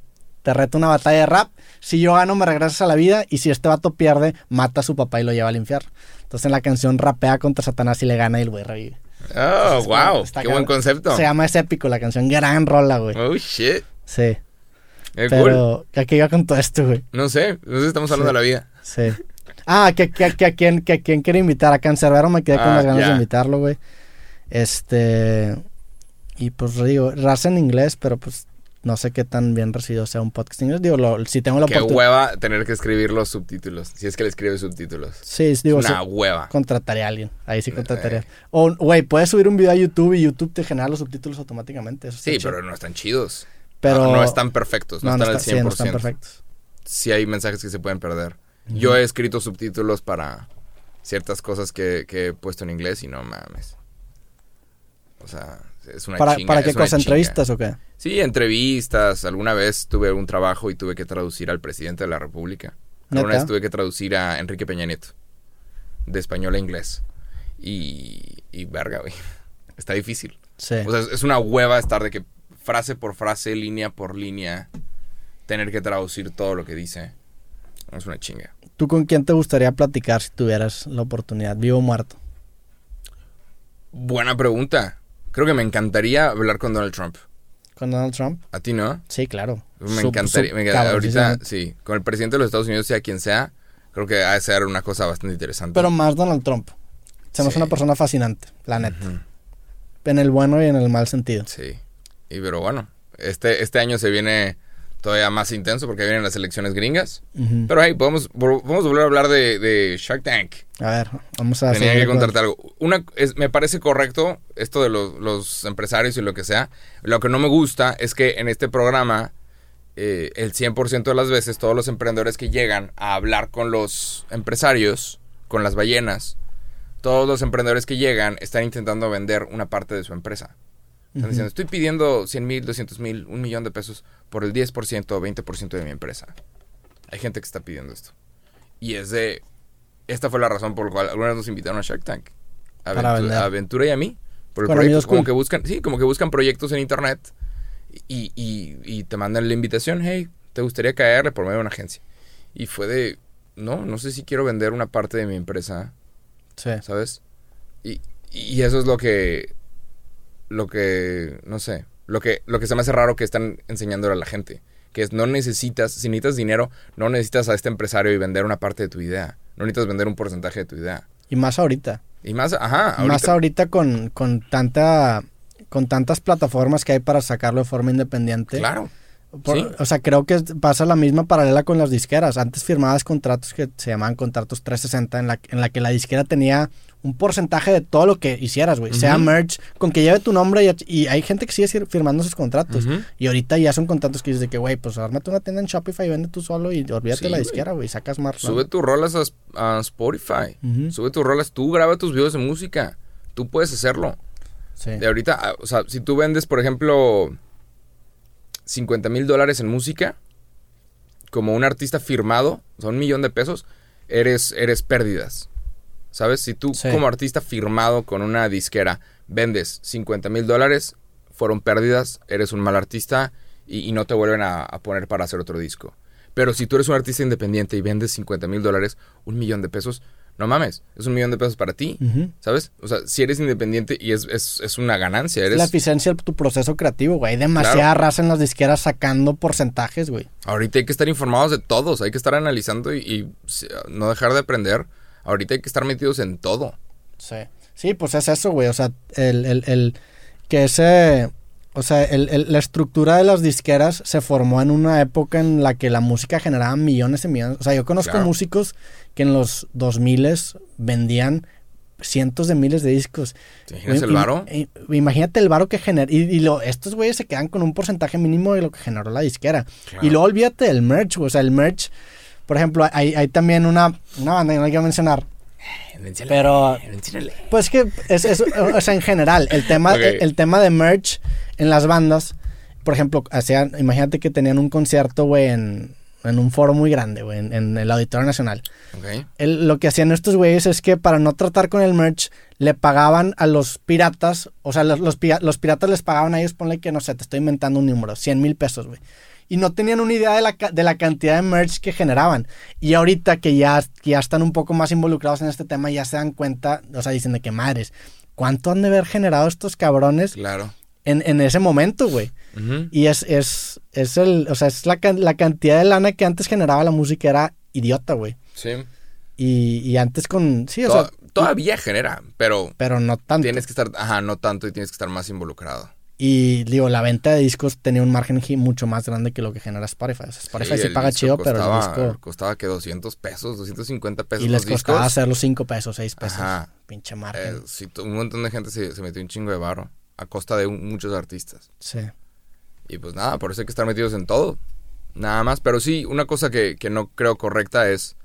[SPEAKER 1] te reto una batalla de rap. Si yo gano, me regresas a la vida. Y si este vato pierde, mata a su papá y lo lleva al infierno. Entonces en la canción rapea contra Satanás y le gana y el güey revive.
[SPEAKER 2] Oh, wow. Qué buen concepto.
[SPEAKER 1] Se llama Es épico la canción. Gran rola, güey.
[SPEAKER 2] Oh, shit.
[SPEAKER 1] Sí.
[SPEAKER 2] Eh, cool.
[SPEAKER 1] Pero, ¿a qué iba con todo esto, güey?
[SPEAKER 2] No sé, no sé si estamos hablando
[SPEAKER 1] Sí.
[SPEAKER 2] de la vida.
[SPEAKER 1] Sí. Ah, que, que, que a quién que a quién quiere invitar. A Cancerbero me quedé con
[SPEAKER 2] Ah,
[SPEAKER 1] las ganas de invitarlo, güey. Este. Y pues digo, raza en inglés, pero pues no sé qué tan bien recibido sea un podcast en inglés. Digo, lo- si tengo la
[SPEAKER 2] Qué
[SPEAKER 1] oportunidad.
[SPEAKER 2] hueva tener que escribir los subtítulos. Si es que le escribe subtítulos.
[SPEAKER 1] Sí, digo,
[SPEAKER 2] Una
[SPEAKER 1] sí,
[SPEAKER 2] hueva.
[SPEAKER 1] contrataría a alguien. Ahí sí
[SPEAKER 2] Eh.
[SPEAKER 1] contrataría. O, güey, puedes subir un video a YouTube y YouTube te genera los subtítulos automáticamente. Eso
[SPEAKER 2] Sí,
[SPEAKER 1] chido.
[SPEAKER 2] pero no están chidos.
[SPEAKER 1] Pero-
[SPEAKER 2] No, no están perfectos. No, están
[SPEAKER 1] está-
[SPEAKER 2] al
[SPEAKER 1] sí,
[SPEAKER 2] 100%.
[SPEAKER 1] no están perfectos.
[SPEAKER 2] sí hay mensajes que se pueden perder. Yo he escrito subtítulos para ciertas cosas que, que he puesto en inglés y no mames. O sea, es una
[SPEAKER 1] ¿Para,
[SPEAKER 2] chinga.
[SPEAKER 1] ¿para qué cosa?
[SPEAKER 2] chinga.
[SPEAKER 1] ¿Entrevistas o qué?
[SPEAKER 2] Sí, entrevistas. Alguna vez tuve un trabajo y tuve que traducir al presidente de la República. Alguna
[SPEAKER 1] ¿Neta?
[SPEAKER 2] vez tuve que traducir a Enrique Peña Nieto. De español a inglés. Y, y verga, güey. (laughs) Está difícil.
[SPEAKER 1] Sí.
[SPEAKER 2] O sea, es una hueva estar de que frase por frase, línea por línea, tener que traducir todo lo que dice. Es una chinga.
[SPEAKER 1] ¿Tú con quién te gustaría platicar si tuvieras la oportunidad? ¿Vivo o muerto?
[SPEAKER 2] Buena pregunta. Creo que me encantaría hablar con Donald Trump.
[SPEAKER 1] ¿Con Donald Trump?
[SPEAKER 2] ¿A ti no?
[SPEAKER 1] Sí, claro.
[SPEAKER 2] Me encantaría.
[SPEAKER 1] sup-
[SPEAKER 2] me encantaría- ahorita, sí. Con el presidente de los Estados Unidos, sea quien sea, creo que ha de ser una cosa bastante interesante.
[SPEAKER 1] Pero más Donald Trump. Se me hace
[SPEAKER 2] Sí.
[SPEAKER 1] una persona fascinante, la neta. En el bueno y en el mal sentido.
[SPEAKER 2] Sí. Y pero bueno, este, este año se viene todavía más intenso porque vienen las elecciones gringas. Pero hey, podemos, vol- podemos volver a hablar de, de Shark Tank.
[SPEAKER 1] A ver, vamos a
[SPEAKER 2] Tenía que
[SPEAKER 1] con-
[SPEAKER 2] contarte algo. Una, es- me parece correcto esto de los, los empresarios y lo que sea. Lo que no me gusta es que en este programa, eh, el 100% de las veces, todos los emprendedores que llegan a hablar con los empresarios, con las ballenas, todos los emprendedores que llegan están intentando vender una parte de su empresa. Están diciendo, estoy pidiendo 100 mil, 200 mil, un millón de pesos por el 10% o 20% de mi empresa. Hay gente que está pidiendo esto. Y es de... Esta fue la razón por la cual algunas nos invitaron a Shark Tank. A,
[SPEAKER 1] Para
[SPEAKER 2] Aventu-
[SPEAKER 1] vender.
[SPEAKER 2] a Aventura y a mí. Por el
[SPEAKER 1] Con
[SPEAKER 2] proyecto,
[SPEAKER 1] amigos
[SPEAKER 2] como
[SPEAKER 1] cool.
[SPEAKER 2] que buscan, sí, como que buscan proyectos en internet y, y- y te mandan la invitación, hey, ¿te gustaría caerle por medio de una agencia? Y fue de, no, no sé si quiero vender una parte de mi empresa
[SPEAKER 1] Sí.
[SPEAKER 2] ¿sabes? Y, y eso es lo que, lo que, no sé, lo que, lo que se me hace raro que están enseñándole a la gente. Que es, no necesitas, si necesitas dinero, no necesitas a este empresario y vender una parte de tu idea. No necesitas vender un porcentaje de tu idea.
[SPEAKER 1] Y más ahorita.
[SPEAKER 2] Y más, ajá, ahorita.
[SPEAKER 1] Más ahorita con, con tanta con tantas plataformas que hay para sacarlo de forma independiente.
[SPEAKER 2] Claro.
[SPEAKER 1] Por-
[SPEAKER 2] sí.
[SPEAKER 1] O sea, creo que pasa la misma paralela con las disqueras. Antes firmabas contratos que se llamaban contratos 360, en la, en la que la disquera tenía un porcentaje de todo lo que hicieras, güey. Sea merch, con que lleve tu nombre y, y hay gente que sigue fir- firmando esos contratos. Y ahorita ya son contratos que dices de que, güey, pues ármate una tienda en Shopify y vende tú solo y olvídate
[SPEAKER 2] Sí,
[SPEAKER 1] la disquera, güey. Sacas más.
[SPEAKER 2] Sube tus rolas a, a Spotify. Sube tus rolas. Tú graba tus videos de música. Tú puedes hacerlo.
[SPEAKER 1] Sí.
[SPEAKER 2] De ahorita, ah, o sea, si tú vendes, por ejemplo, 50 mil dólares en música, como un artista firmado, o sea, un millón de pesos, eres, eres pérdidas. ¿Sabes? Si tú
[SPEAKER 1] Sí.
[SPEAKER 2] como artista firmado con una disquera vendes 50 mil dólares, fueron pérdidas, eres un mal artista y, y no te vuelven a, a poner para hacer otro disco. Pero si tú eres un artista independiente y vendes 50 mil dólares, un millón de pesos, no mames, es un millón de pesos para ti. ¿sabes? O sea, si eres independiente y es, es, es una ganancia, eres...
[SPEAKER 1] La eficiencia de tu proceso creativo, güey. Hay demasiada
[SPEAKER 2] Claro.
[SPEAKER 1] raza en las disqueras sacando porcentajes, güey.
[SPEAKER 2] Ahorita hay que estar informados de todos, hay que estar analizando y, y, sí, no dejar de aprender. Ahorita hay que estar metidos en todo.
[SPEAKER 1] Sí. Sí, pues es eso, güey. O sea, el, el, el que ese. O sea, el, el- la estructura de las disqueras se formó en una época en la que la música generaba millones y millones. O sea, yo conozco
[SPEAKER 2] Claro.
[SPEAKER 1] músicos que en los 2000 vendían cientos de miles de discos.
[SPEAKER 2] ¿Te imaginas el varo?
[SPEAKER 1] im- imagínate el varo que genera. Y, y lo, estos güeyes se quedan con un porcentaje mínimo de lo que generó la disquera.
[SPEAKER 2] Claro.
[SPEAKER 1] Y luego olvídate del merch, güey. O sea, el merch. Por ejemplo, hay, hay también una, una banda que no hay que mencionar. Pero- Pues que es, es- o sea, en general, el tema, el tema de merch en las bandas, por ejemplo, hacían, imagínate que tenían un concierto, güey, en, en un foro muy grande, güey, en, en el Auditorio Nacional. El- lo que hacían estos güeyes es que para no tratar con el merch, le pagaban a los piratas, o sea, los, los, pi- los piratas les pagaban a ellos, ponle que, no sé, te estoy inventando un número, 100 mil pesos, güey. Y no tenían una idea de la, de la cantidad de merch que generaban. Y ahorita que ya, que ya están un poco más involucrados en este tema, ya se dan cuenta, o sea, dicen de que madres, ¿cuánto han de haber generado estos cabrones
[SPEAKER 2] Claro.
[SPEAKER 1] En, en ese momento, güey? Y es, es, es el, o sea, es la, la cantidad de lana que antes generaba la música era idiota, güey.
[SPEAKER 2] Sí.
[SPEAKER 1] Y, y antes con, sí, o sea,
[SPEAKER 2] todavía genera, pero
[SPEAKER 1] pero no tanto.
[SPEAKER 2] tienes que estar, ajá, no tanto y tienes que estar más involucrado.
[SPEAKER 1] Y digo, la venta de discos tenía un margen mucho más grande que lo que genera Spotify. O sea, Spotify sí, paga chido, pero el disco...
[SPEAKER 2] Costaba que 200 pesos, 250 pesos
[SPEAKER 1] Y les
[SPEAKER 2] los
[SPEAKER 1] costaba
[SPEAKER 2] discos.
[SPEAKER 1] hacer los 5 pesos, 6 pesos.
[SPEAKER 2] Ajá.
[SPEAKER 1] Pinche
[SPEAKER 2] Eh,
[SPEAKER 1] margen.
[SPEAKER 2] sí, to- un montón de gente se, se metió un chingo de varo a costa de un- muchos artistas.
[SPEAKER 1] Sí.
[SPEAKER 2] Y pues nada, por eso hay que estar metidos en todo. Nada más. Pero sí, una cosa que, que no creo correcta es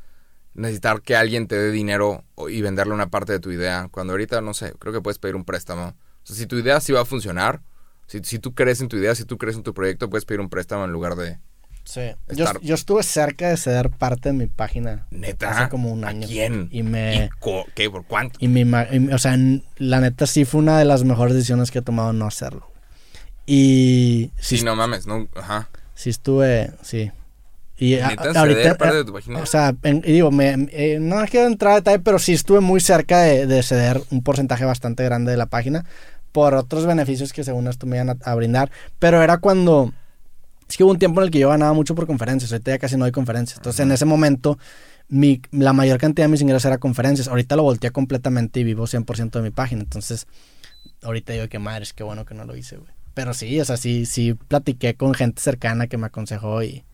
[SPEAKER 2] necesitar que alguien te dé dinero y venderle una parte de tu idea. Cuando ahorita, no sé, creo que puedes pedir un préstamo. O sea, si tu idea sí va a funcionar, si, si tú crees en tu idea, si tú crees en tu proyecto, puedes pedir un préstamo en lugar de...
[SPEAKER 1] Sí. Yo,
[SPEAKER 2] Estar-
[SPEAKER 1] yo estuve cerca de ceder parte de mi página.
[SPEAKER 2] Neta.
[SPEAKER 1] Hace como un
[SPEAKER 2] ¿A
[SPEAKER 1] año.
[SPEAKER 2] quién?
[SPEAKER 1] Y me...
[SPEAKER 2] ¿Y co- ¿Qué? ¿Por cuánto?
[SPEAKER 1] Y mi, y- o sea, la neta sí fue una de las mejores decisiones que he tomado no hacerlo. Y sí,
[SPEAKER 2] Sí, no mames, no, ajá.
[SPEAKER 1] sí estuve, sí. Y a-
[SPEAKER 2] ¿Neta
[SPEAKER 1] a- ahorita,
[SPEAKER 2] parte
[SPEAKER 1] eh,
[SPEAKER 2] de tu página?
[SPEAKER 1] o sea, en- y digo, me, eh, no quiero entrar a detalle, pero sí estuve muy cerca de, de ceder un porcentaje bastante grande de la página por otros beneficios que según esto me iban a, a brindar. Pero era cuando, es que hubo un tiempo en el que yo ganaba mucho por conferencias, ahorita ya casi no hay conferencias. Entonces en ese momento mi, la mayor cantidad de mis ingresos era conferencias. Ahorita lo volteé completamente y vivo 100% de mi página. Entonces ahorita digo que madres, qué bueno que no lo hice, güey. Pero sí, o sea, sí, sí platiqué con gente cercana que me aconsejó y...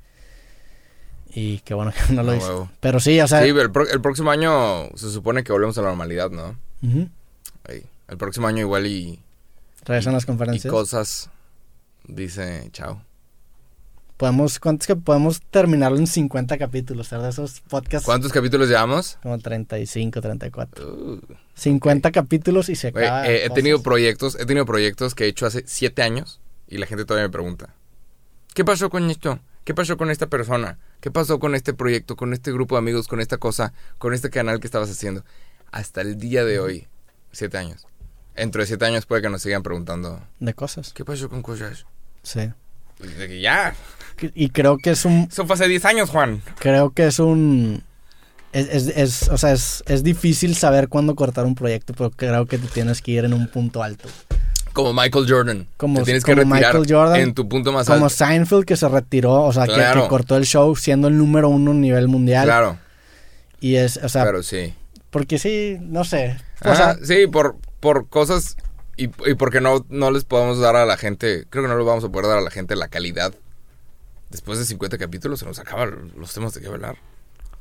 [SPEAKER 1] Y qué bueno que no lo
[SPEAKER 2] Ah,
[SPEAKER 1] hice.
[SPEAKER 2] huevo.
[SPEAKER 1] Pero sí, o sea...
[SPEAKER 2] Sí, el, pro- el próximo año se supone que volvemos a la normalidad, ¿no?
[SPEAKER 1] ujú,
[SPEAKER 2] Ahí. El próximo año igual y,
[SPEAKER 1] regresan las
[SPEAKER 2] y
[SPEAKER 1] conferencias.
[SPEAKER 2] cosas dice chao.
[SPEAKER 1] Podemos, ¿cuántos que podemos terminarlo en 50 capítulos? ¿verdad? Esos podcasts
[SPEAKER 2] ¿Cuántos capítulos llevamos?
[SPEAKER 1] como 35, 34.
[SPEAKER 2] Uh,
[SPEAKER 1] 50 capítulos y se acaba.
[SPEAKER 2] eh, he tenido proyectos, he tenido proyectos que he hecho hace siete años y la gente todavía me pregunta, ¿qué pasó con esto? ¿Qué pasó con esta persona? ¿Qué pasó con este proyecto, con este grupo de amigos, con esta cosa, con este canal que estabas haciendo? Hasta el día de hoy, siete años. Dentro de siete años puede que nos sigan preguntando,
[SPEAKER 1] de cosas.
[SPEAKER 2] ¿qué pasó con cosas?
[SPEAKER 1] Sí.
[SPEAKER 2] Y de que ya,
[SPEAKER 1] Y creo que es un
[SPEAKER 2] eso fue hace 10 años, Juan.
[SPEAKER 1] creo que es un es, es, es- o sea, es, es difícil saber cuándo cortar un proyecto, pero creo que te tienes que ir en un punto alto.
[SPEAKER 2] Como Michael Jordan.
[SPEAKER 1] Como-
[SPEAKER 2] Te tienes que
[SPEAKER 1] como
[SPEAKER 2] retirar
[SPEAKER 1] Michael Jordan,
[SPEAKER 2] en tu punto más
[SPEAKER 1] Como
[SPEAKER 2] alto.
[SPEAKER 1] Seinfeld que se retiró, o sea, que- cortó el show siendo el número uno a nivel mundial.
[SPEAKER 2] Claro,
[SPEAKER 1] Y es, o sea,
[SPEAKER 2] pero sí.
[SPEAKER 1] porque sí, no sé. O sea,
[SPEAKER 2] sí, por, por cosas y, y porque no, no les podemos dar a la gente, creo que no les vamos a poder dar a la gente la calidad. Después de 50 capítulos se nos acaban los temas de qué hablar.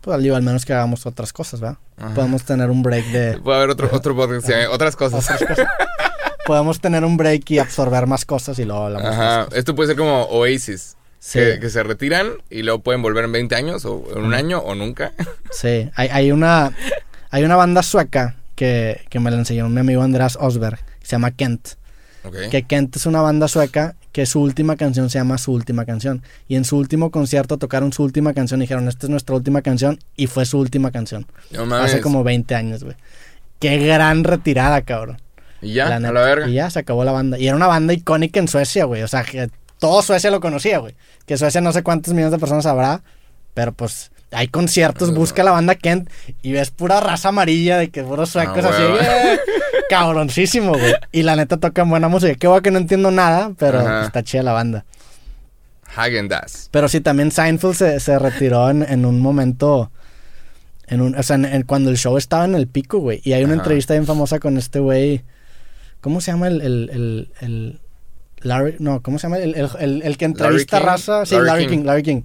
[SPEAKER 1] pues al menos que hagamos otras cosas, ¿verdad?
[SPEAKER 2] Ajá.
[SPEAKER 1] Podemos tener un break de... (laughs)
[SPEAKER 2] Puede haber otro, otro podcast, llame otras cosas.
[SPEAKER 1] otras cosas. (laughs) Podemos tener un break y absorber más cosas y luego hablamos de
[SPEAKER 2] Ajá,
[SPEAKER 1] más
[SPEAKER 2] esto puede ser como Oasis.
[SPEAKER 1] Sí,
[SPEAKER 2] Que, que se retiran y luego pueden volver en 20 años o en un año o nunca. (laughs)
[SPEAKER 1] sí. Hay, hay una, hay una banda sueca que, que me la enseñó mi amigo Andreas Osberg, que se llama Kent. Que Kent es una banda sueca que su última canción se llama Su Última Canción. Y en su último concierto tocaron su última canción y dijeron, esta es nuestra última canción. Y fue su última canción.
[SPEAKER 2] No mames.
[SPEAKER 1] Hace como 20 años, güey. Qué gran retirada, cabrón.
[SPEAKER 2] Y ya,
[SPEAKER 1] La
[SPEAKER 2] a la verga.
[SPEAKER 1] Y ya se acabó la banda. Y era una banda icónica en Suecia, güey. O sea, que todo Suecia lo conocía, güey. Que Suecia no sé cuántos millones de personas habrá, pero pues hay conciertos,
[SPEAKER 2] No.
[SPEAKER 1] busca la banda Kent y ves pura raza amarilla de que puros suecos
[SPEAKER 2] Ah,
[SPEAKER 1] así.
[SPEAKER 2] huevo.
[SPEAKER 1] ¡eh! cabroncísimo, güey. Y la neta tocan buena música. Qué guay que no entiendo nada, pero
[SPEAKER 2] Ajá.
[SPEAKER 1] está chida la banda.
[SPEAKER 2] Hagen Dazs.
[SPEAKER 1] Pero sí, también Seinfeld se, se retiró en, en un momento. En un, o sea, en- en- cuando el show estaba en el pico, güey. Y hay una
[SPEAKER 2] Ajá.
[SPEAKER 1] entrevista bien famosa con este güey. ¿Cómo se llama el. el, el, el- Larry. No, ¿cómo se llama? El, el, el- el que entrevista raza. Sí,
[SPEAKER 2] Larry
[SPEAKER 1] Larry,
[SPEAKER 2] King.
[SPEAKER 1] King. Larry King.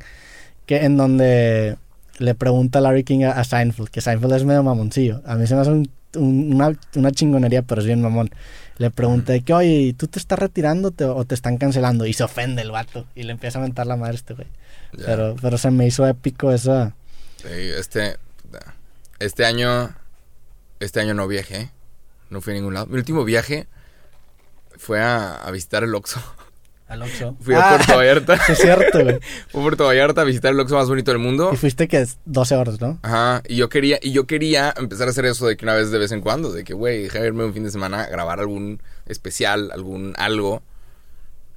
[SPEAKER 1] Que en donde le pregunta Larry King a, a Seinfeld. Que Seinfeld es medio mamoncillo. A mí se me hace un- un- una, una chingonería, pero es bien mamón. Le pregunta que, oye, ¿tú te estás retirando te- o te están cancelando? Y se ofende el vato. Y le empieza a mentar la madre este güey. Pero, pero se me hizo épico esa.
[SPEAKER 2] Sí, este, este año, este año no viajé, no fui a ningún lado. Mi último viaje fue a, a visitar el Oxxo.
[SPEAKER 1] Al Oxxo.
[SPEAKER 2] Fui a Puerto Vallarta.
[SPEAKER 1] Sí, es cierto, güey. (laughs)
[SPEAKER 2] Fui a Puerto Vallarta a visitar el Oxxo más bonito del mundo.
[SPEAKER 1] Y fuiste que es 12 horas, ¿no?
[SPEAKER 2] Ajá, y yo quería, y yo quería empezar a hacer eso de que una vez de vez en cuando, de que, güey, déjame irme un fin de semana a grabar algún especial, algún algo,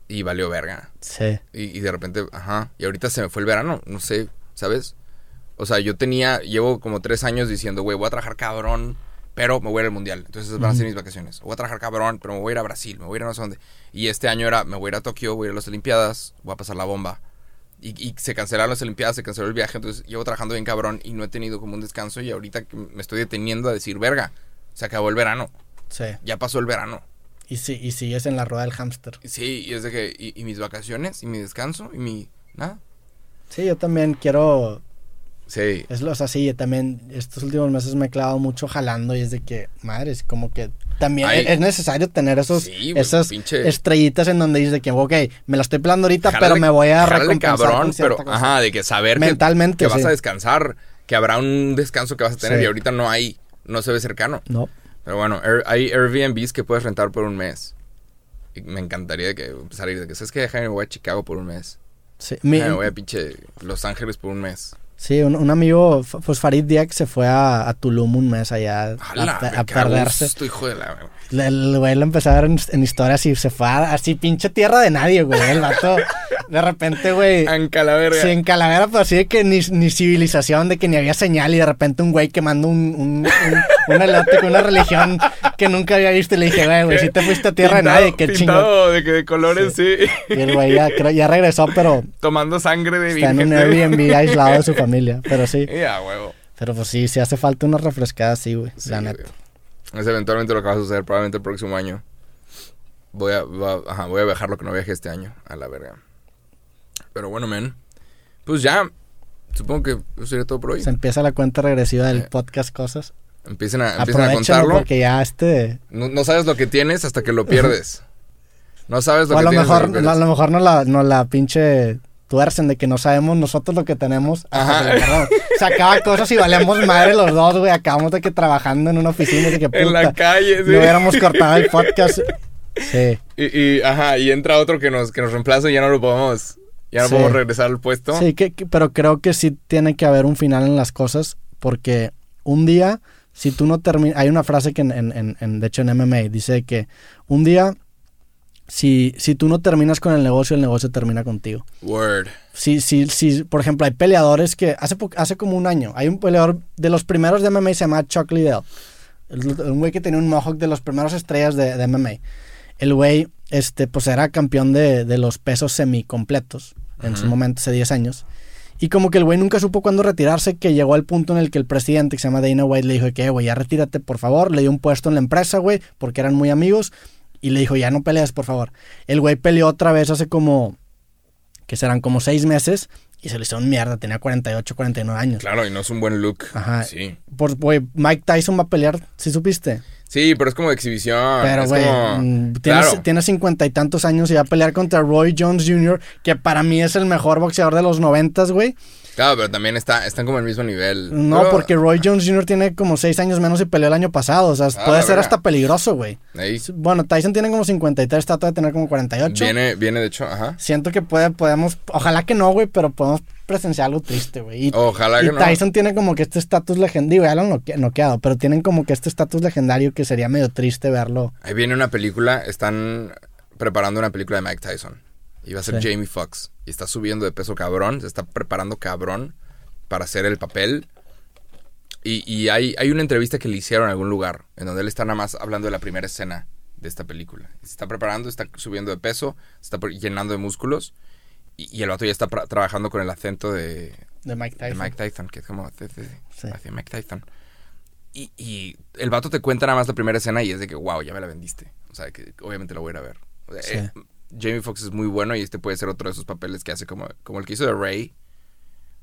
[SPEAKER 2] y valió verga.
[SPEAKER 1] Sí.
[SPEAKER 2] Y, y de repente, ajá, y ahorita se me fue el verano, no sé, ¿sabes? O sea, yo tenía, llevo como tres años diciendo, güey, voy a trabajar cabrón, pero me voy a ir al mundial. Entonces van a ser mis vacaciones. O voy a trabajar cabrón, pero me voy a ir a Brasil, me voy a ir a no sé dónde. Y este año era, me voy a ir a Tokio, voy a ir a las Olimpiadas, voy a pasar la bomba. Y, y se cancelaron las Olimpiadas, se canceló el viaje, entonces llevo trabajando bien cabrón y no he tenido como un descanso y ahorita me estoy deteniendo a decir, verga, se acabó el verano,
[SPEAKER 1] Sí.
[SPEAKER 2] ya pasó el verano.
[SPEAKER 1] Y, sí, y sigues en la rueda del hámster.
[SPEAKER 2] Sí, y es de que, y, y mis vacaciones, y mi descanso, y mi, nada.
[SPEAKER 1] Sí, yo también quiero.
[SPEAKER 2] Sí,
[SPEAKER 1] Es lo, o sea, sí, yo también estos últimos meses me he clavado mucho jalando y es de que, madre, es como que también
[SPEAKER 2] Ay.
[SPEAKER 1] es necesario tener esos,
[SPEAKER 2] Sí,
[SPEAKER 1] esas
[SPEAKER 2] pinche-
[SPEAKER 1] estrellitas en donde dices de que, ok, me la estoy pelando ahorita,
[SPEAKER 2] Jálale-
[SPEAKER 1] pero me voy a recompensar
[SPEAKER 2] cabrón,
[SPEAKER 1] con cierta
[SPEAKER 2] pero
[SPEAKER 1] cosa.
[SPEAKER 2] ajá, de que saber que-
[SPEAKER 1] Mentalmente,
[SPEAKER 2] que, vas
[SPEAKER 1] sí.
[SPEAKER 2] a descansar, que habrá un descanso que vas a tener
[SPEAKER 1] Sí.
[SPEAKER 2] y ahorita no hay, no se ve cercano.
[SPEAKER 1] No.
[SPEAKER 2] Pero bueno, Air- hay Airbnbs que puedes rentar por un mes. Y me encantaría que empezar a ir de que, ¿sabes qué? Déjame, me voy a Chicago por un mes.
[SPEAKER 1] Sí, mi-
[SPEAKER 2] Déjame, me voy a pinche Los Ángeles por un mes.
[SPEAKER 1] Sí, un, un amigo, pues Farid Diak se fue a, a Tulum un mes allá a,
[SPEAKER 2] me
[SPEAKER 1] a
[SPEAKER 2] cago
[SPEAKER 1] perderse.
[SPEAKER 2] gusto, hijo de la...
[SPEAKER 1] El güey lo empezó a ver en, en historias y se fue a- así pinche tierra de nadie, güey. El vato, de repente, güey. (laughs)
[SPEAKER 2] Anca la verga.
[SPEAKER 1] Sí, en Calavera, pero así de que ni, ni civilización, de que ni había señal y de repente un güey quemando un, un, un, un elote con una religión que nunca había visto y le dije, güey, güey, si te fuiste a tierra de nadie, qué.
[SPEAKER 2] Pintado de, que de colores, sí.
[SPEAKER 1] Y el güey ya, ya regresó, pero
[SPEAKER 2] Tomando sangre de
[SPEAKER 1] está en un
[SPEAKER 2] virgen.
[SPEAKER 1] Airbnb aislado de su familia. Pero sí, (laughs)
[SPEAKER 2] Ya, huevo.
[SPEAKER 1] pero pues sí, sí hace falta una refrescada así, güey,
[SPEAKER 2] Sí,
[SPEAKER 1] la neta.
[SPEAKER 2] güey. Es eventualmente lo que va a suceder, probablemente el próximo año. Voy a, va- ajá, voy a viajar lo que no viajé este año, a la verga. Pero bueno, men. Pues ya, supongo que eso sería todo por hoy.
[SPEAKER 1] Se empieza la cuenta regresiva del
[SPEAKER 2] Eh,
[SPEAKER 1] podcast Cosas.
[SPEAKER 2] Empiecen a, empiecen a contarlo.
[SPEAKER 1] porque ya este...
[SPEAKER 2] No, no sabes lo que tienes hasta que lo pierdes. (laughs) No sabes lo
[SPEAKER 1] O a
[SPEAKER 2] que
[SPEAKER 1] lo
[SPEAKER 2] tienes hasta
[SPEAKER 1] mejor,
[SPEAKER 2] que lo
[SPEAKER 1] a lo mejor no la, no la pinche tuercen de que no sabemos nosotros lo que tenemos hasta
[SPEAKER 2] Ajá.
[SPEAKER 1] que lo cosas y valemos madre los dos, güey. Acabamos de que trabajando en una oficina de que puta.
[SPEAKER 2] En la calle, sí.
[SPEAKER 1] No hubiéramos cortado el podcast. Sí.
[SPEAKER 2] Y, y, ajá, y entra otro que nos, que nos reemplaza y ya no lo podemos, ya no
[SPEAKER 1] Sí.
[SPEAKER 2] podemos regresar al puesto.
[SPEAKER 1] Sí, que, que- pero creo que sí tiene que haber un final en las cosas porque un día, si tú no terminas, hay una frase que en, en- en- en- de hecho en MMA dice que un día, si, si tú no terminas con el negocio, el negocio termina contigo.
[SPEAKER 2] Word.
[SPEAKER 1] Si, si, si, por ejemplo, hay peleadores que hace, hace como un año, hay un peleador de los primeros de MMA se llama Chuck Liddell. El- Un güey que tenía un mohawk de los primeros estrellas de, de MMA. El güey, este, pues era campeón de, de los pesos semicompletos en su
[SPEAKER 2] Ujú.
[SPEAKER 1] momento, hace 10 años. Y como que el güey nunca supo cuándo retirarse, que llegó al punto en el que el presidente, que se llama Dana White, le dijo que, "Eh, güey, ya retírate, por favor. Le dio un puesto en la empresa, güey, porque eran muy amigos. Y le dijo, ya no peleas, por favor. El güey peleó otra vez hace como, que serán como seis meses, y se le hizo un mierda, tenía 48, 49 años.
[SPEAKER 2] Claro, y no es un buen look.
[SPEAKER 1] Ajá.
[SPEAKER 2] Sí.
[SPEAKER 1] Por, güey, Mike Tyson va a pelear, ¿sí supiste?
[SPEAKER 2] Sí, pero es como exhibición.
[SPEAKER 1] Pero, güey,
[SPEAKER 2] como-
[SPEAKER 1] mm,
[SPEAKER 2] Claro.
[SPEAKER 1] tiene cincuenta y tantos años y va a pelear contra Roy Jones Jr., que para mí es el mejor boxeador de los noventas, güey.
[SPEAKER 2] Claro, pero también está, están como al mismo nivel.
[SPEAKER 1] No,
[SPEAKER 2] Pero-
[SPEAKER 1] porque Roy Jones Jr. tiene como seis años menos y peleó el año pasado. O sea,
[SPEAKER 2] Ah,
[SPEAKER 1] puede ser hasta peligroso, güey. Bueno, Tyson tiene como 53, trata de tener como 48.
[SPEAKER 2] viene, viene de hecho, ajá.
[SPEAKER 1] Siento que puede, podemos, ojalá que no, güey, pero podemos presenciar algo triste, güey.
[SPEAKER 2] Ojalá
[SPEAKER 1] y
[SPEAKER 2] que no.
[SPEAKER 1] Tyson tiene como que este estatus legendario, ya lo han noque- noqueado, pero tienen como que este estatus legendario que sería medio triste verlo.
[SPEAKER 2] Ahí viene una película, están preparando una película de Mike Tyson. Y va a ser
[SPEAKER 1] Sí.
[SPEAKER 2] Jamie Foxx. Y está subiendo de peso cabrón, se está preparando cabrón. para hacer el papel. Y, y hay, hay una entrevista que le hicieron en algún lugar, en donde él está nada más hablando de la primera escena de esta película. Se está preparando, está subiendo de peso, se está llenando de músculos. Y, y el vato ya está trabajando con el acento de,
[SPEAKER 1] De Mike
[SPEAKER 2] de
[SPEAKER 1] Tyson.
[SPEAKER 2] Mike Tyson, que es como de- de-
[SPEAKER 1] Sí.
[SPEAKER 2] hacia Mike Tyson. Y, y el vato te cuenta nada más la primera escena y es de que, wow, ya me la vendiste. O sea, que obviamente lo voy a ir a ver. O sea,
[SPEAKER 1] Sí.
[SPEAKER 2] eh, Jamie Foxx es muy bueno y este puede ser otro de esos papeles que hace como, como el que hizo de Ray.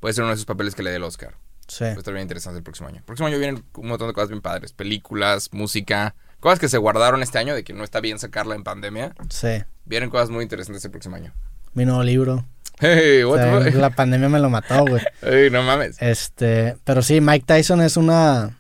[SPEAKER 2] Puede ser uno de esos papeles que le dé el Oscar.
[SPEAKER 1] Sí.
[SPEAKER 2] Va a estar bien interesante el próximo año. El próximo año vienen un montón de cosas bien padres. Películas, música. Cosas que se guardaron este año de que no está bien sacarla en pandemia.
[SPEAKER 1] Sí.
[SPEAKER 2] Vienen cosas muy interesantes el próximo año.
[SPEAKER 1] Mi nuevo libro.
[SPEAKER 2] Hey,
[SPEAKER 1] O
[SPEAKER 2] what
[SPEAKER 1] sea,
[SPEAKER 2] the fuck?
[SPEAKER 1] la pandemia me lo mató, güey. (laughs)
[SPEAKER 2] Hey, no mames.
[SPEAKER 1] Este, pero sí, Mike Tyson es una...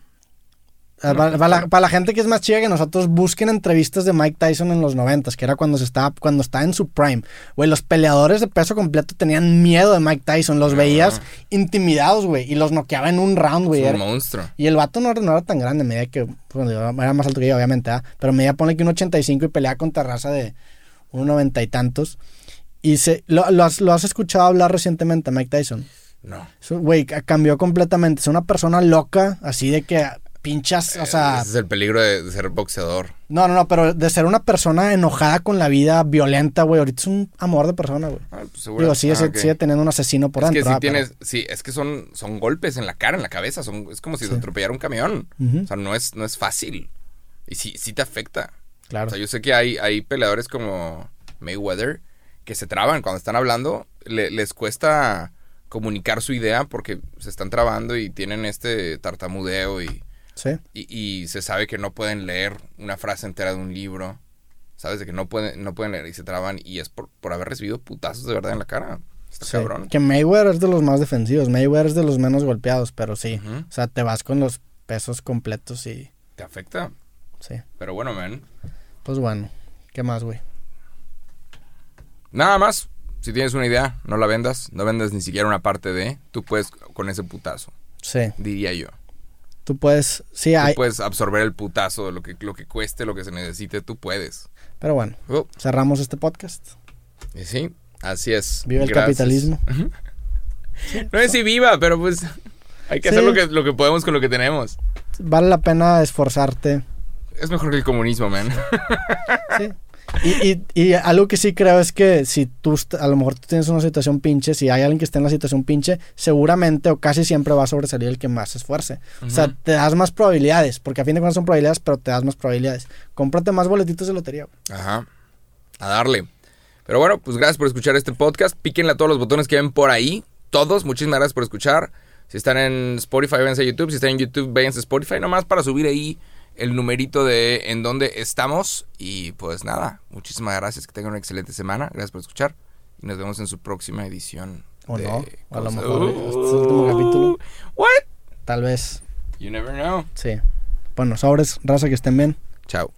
[SPEAKER 1] Para, para la, para la gente que es más chida que nosotros, busquen entrevistas de Mike Tyson en los noventas, que era cuando se estaba, cuando estaba en su prime. Güey, los peleadores de peso completo tenían miedo de Mike Tyson, los veías intimidados, güey, y los noqueaba en un round, güey.
[SPEAKER 2] Un monstruo.
[SPEAKER 1] Y el vato no, no era tan grande, medía que, bueno, era más alto que yo, obviamente, ¿ah? pero medía, pone que un 85 y pelea contra raza de un 90 y tantos. Y se, lo, lo has, lo has escuchado hablar recientemente, Mike Tyson.
[SPEAKER 2] No.
[SPEAKER 1] Güey, ca- cambió completamente. Es una persona loca, así de que pinchas, o sea...
[SPEAKER 2] Ese es el peligro de, de ser boxeador.
[SPEAKER 1] No, no, no, pero de ser una persona enojada con la vida, violenta, güey. Ahorita es un amor de persona, güey.
[SPEAKER 2] Ah, pues seguro.
[SPEAKER 1] Digo, sigue,
[SPEAKER 2] Ah,
[SPEAKER 1] sigue teniendo un asesino por
[SPEAKER 2] es que
[SPEAKER 1] dentro.
[SPEAKER 2] si
[SPEAKER 1] ah, pero-
[SPEAKER 2] tienes, sí, es que son, son golpes en la cara, en la cabeza, son, es como si te
[SPEAKER 1] Sí.
[SPEAKER 2] atropellara un camión. O sea, no es, no es fácil. Y sí, sí te afecta.
[SPEAKER 1] claro.
[SPEAKER 2] O sea, yo sé que hay, hay peleadores como Mayweather que se traban cuando están hablando, le- les cuesta comunicar su idea porque se están trabando y tienen este tartamudeo y,
[SPEAKER 1] Sí.
[SPEAKER 2] y, y se sabe que no pueden leer una frase entera de un libro. ¿Sabes? De que no pueden, no pueden leer y se traban y es por, por haber recibido putazos de verdad en la cara. Está
[SPEAKER 1] sí.
[SPEAKER 2] cabrón.
[SPEAKER 1] Que Mayweather es de los más defensivos. Mayweather es de los menos golpeados, pero sí. O sea, te vas con los pesos completos y...
[SPEAKER 2] Te afecta.
[SPEAKER 1] Sí.
[SPEAKER 2] Pero bueno, man.
[SPEAKER 1] Pues bueno. ¿Qué más, güey?
[SPEAKER 2] Nada más. Si tienes una idea, no la vendas. No vendas ni siquiera una parte de. Tú puedes con ese putazo,
[SPEAKER 1] Sí.
[SPEAKER 2] diría yo.
[SPEAKER 1] Tú puedes... Sí,
[SPEAKER 2] Tú
[SPEAKER 1] hay...
[SPEAKER 2] puedes absorber el putazo de lo que, lo que cueste, lo que se necesite, tú puedes.
[SPEAKER 1] Pero bueno,
[SPEAKER 2] Oh,
[SPEAKER 1] cerramos este podcast.
[SPEAKER 2] y sí, así es.
[SPEAKER 1] Viva el
[SPEAKER 2] Gracias.
[SPEAKER 1] capitalismo. (laughs)
[SPEAKER 2] No es si viva, pero pues hay que
[SPEAKER 1] Sí.
[SPEAKER 2] hacer lo que, lo que podemos con lo que tenemos.
[SPEAKER 1] Vale la pena esforzarte.
[SPEAKER 2] Es mejor que el comunismo, man.
[SPEAKER 1] Sí. (laughs) Y, y, y algo que sí creo es que si tú a lo mejor tú tienes una situación pinche, si hay alguien que esté en la situación pinche, seguramente o casi siempre va a sobresalir el que más se esfuerce. O sea, te das más probabilidades, porque a fin de cuentas son probabilidades, pero te das más probabilidades. Cómprate más boletitos de lotería. güey.
[SPEAKER 2] Ajá. A darle. Pero bueno, pues gracias por escuchar este podcast. Píquenle a todos los botones que ven por ahí. Todos, muchísimas gracias por escuchar. Si están en Spotify, váyanse a YouTube. Si están en YouTube, váyanse a Spotify. Nomás para subir ahí el numerito de en dónde estamos. Y pues nada, muchísimas gracias. Que tengan una excelente semana. Gracias por escuchar. Y nos vemos en su próxima edición.
[SPEAKER 1] O
[SPEAKER 2] de
[SPEAKER 1] no, a lo mejor este es el último capítulo.
[SPEAKER 2] What?
[SPEAKER 1] Tal vez,
[SPEAKER 2] You never know.
[SPEAKER 1] sí. Bueno, sobres, raza que estén bien.
[SPEAKER 2] Chao.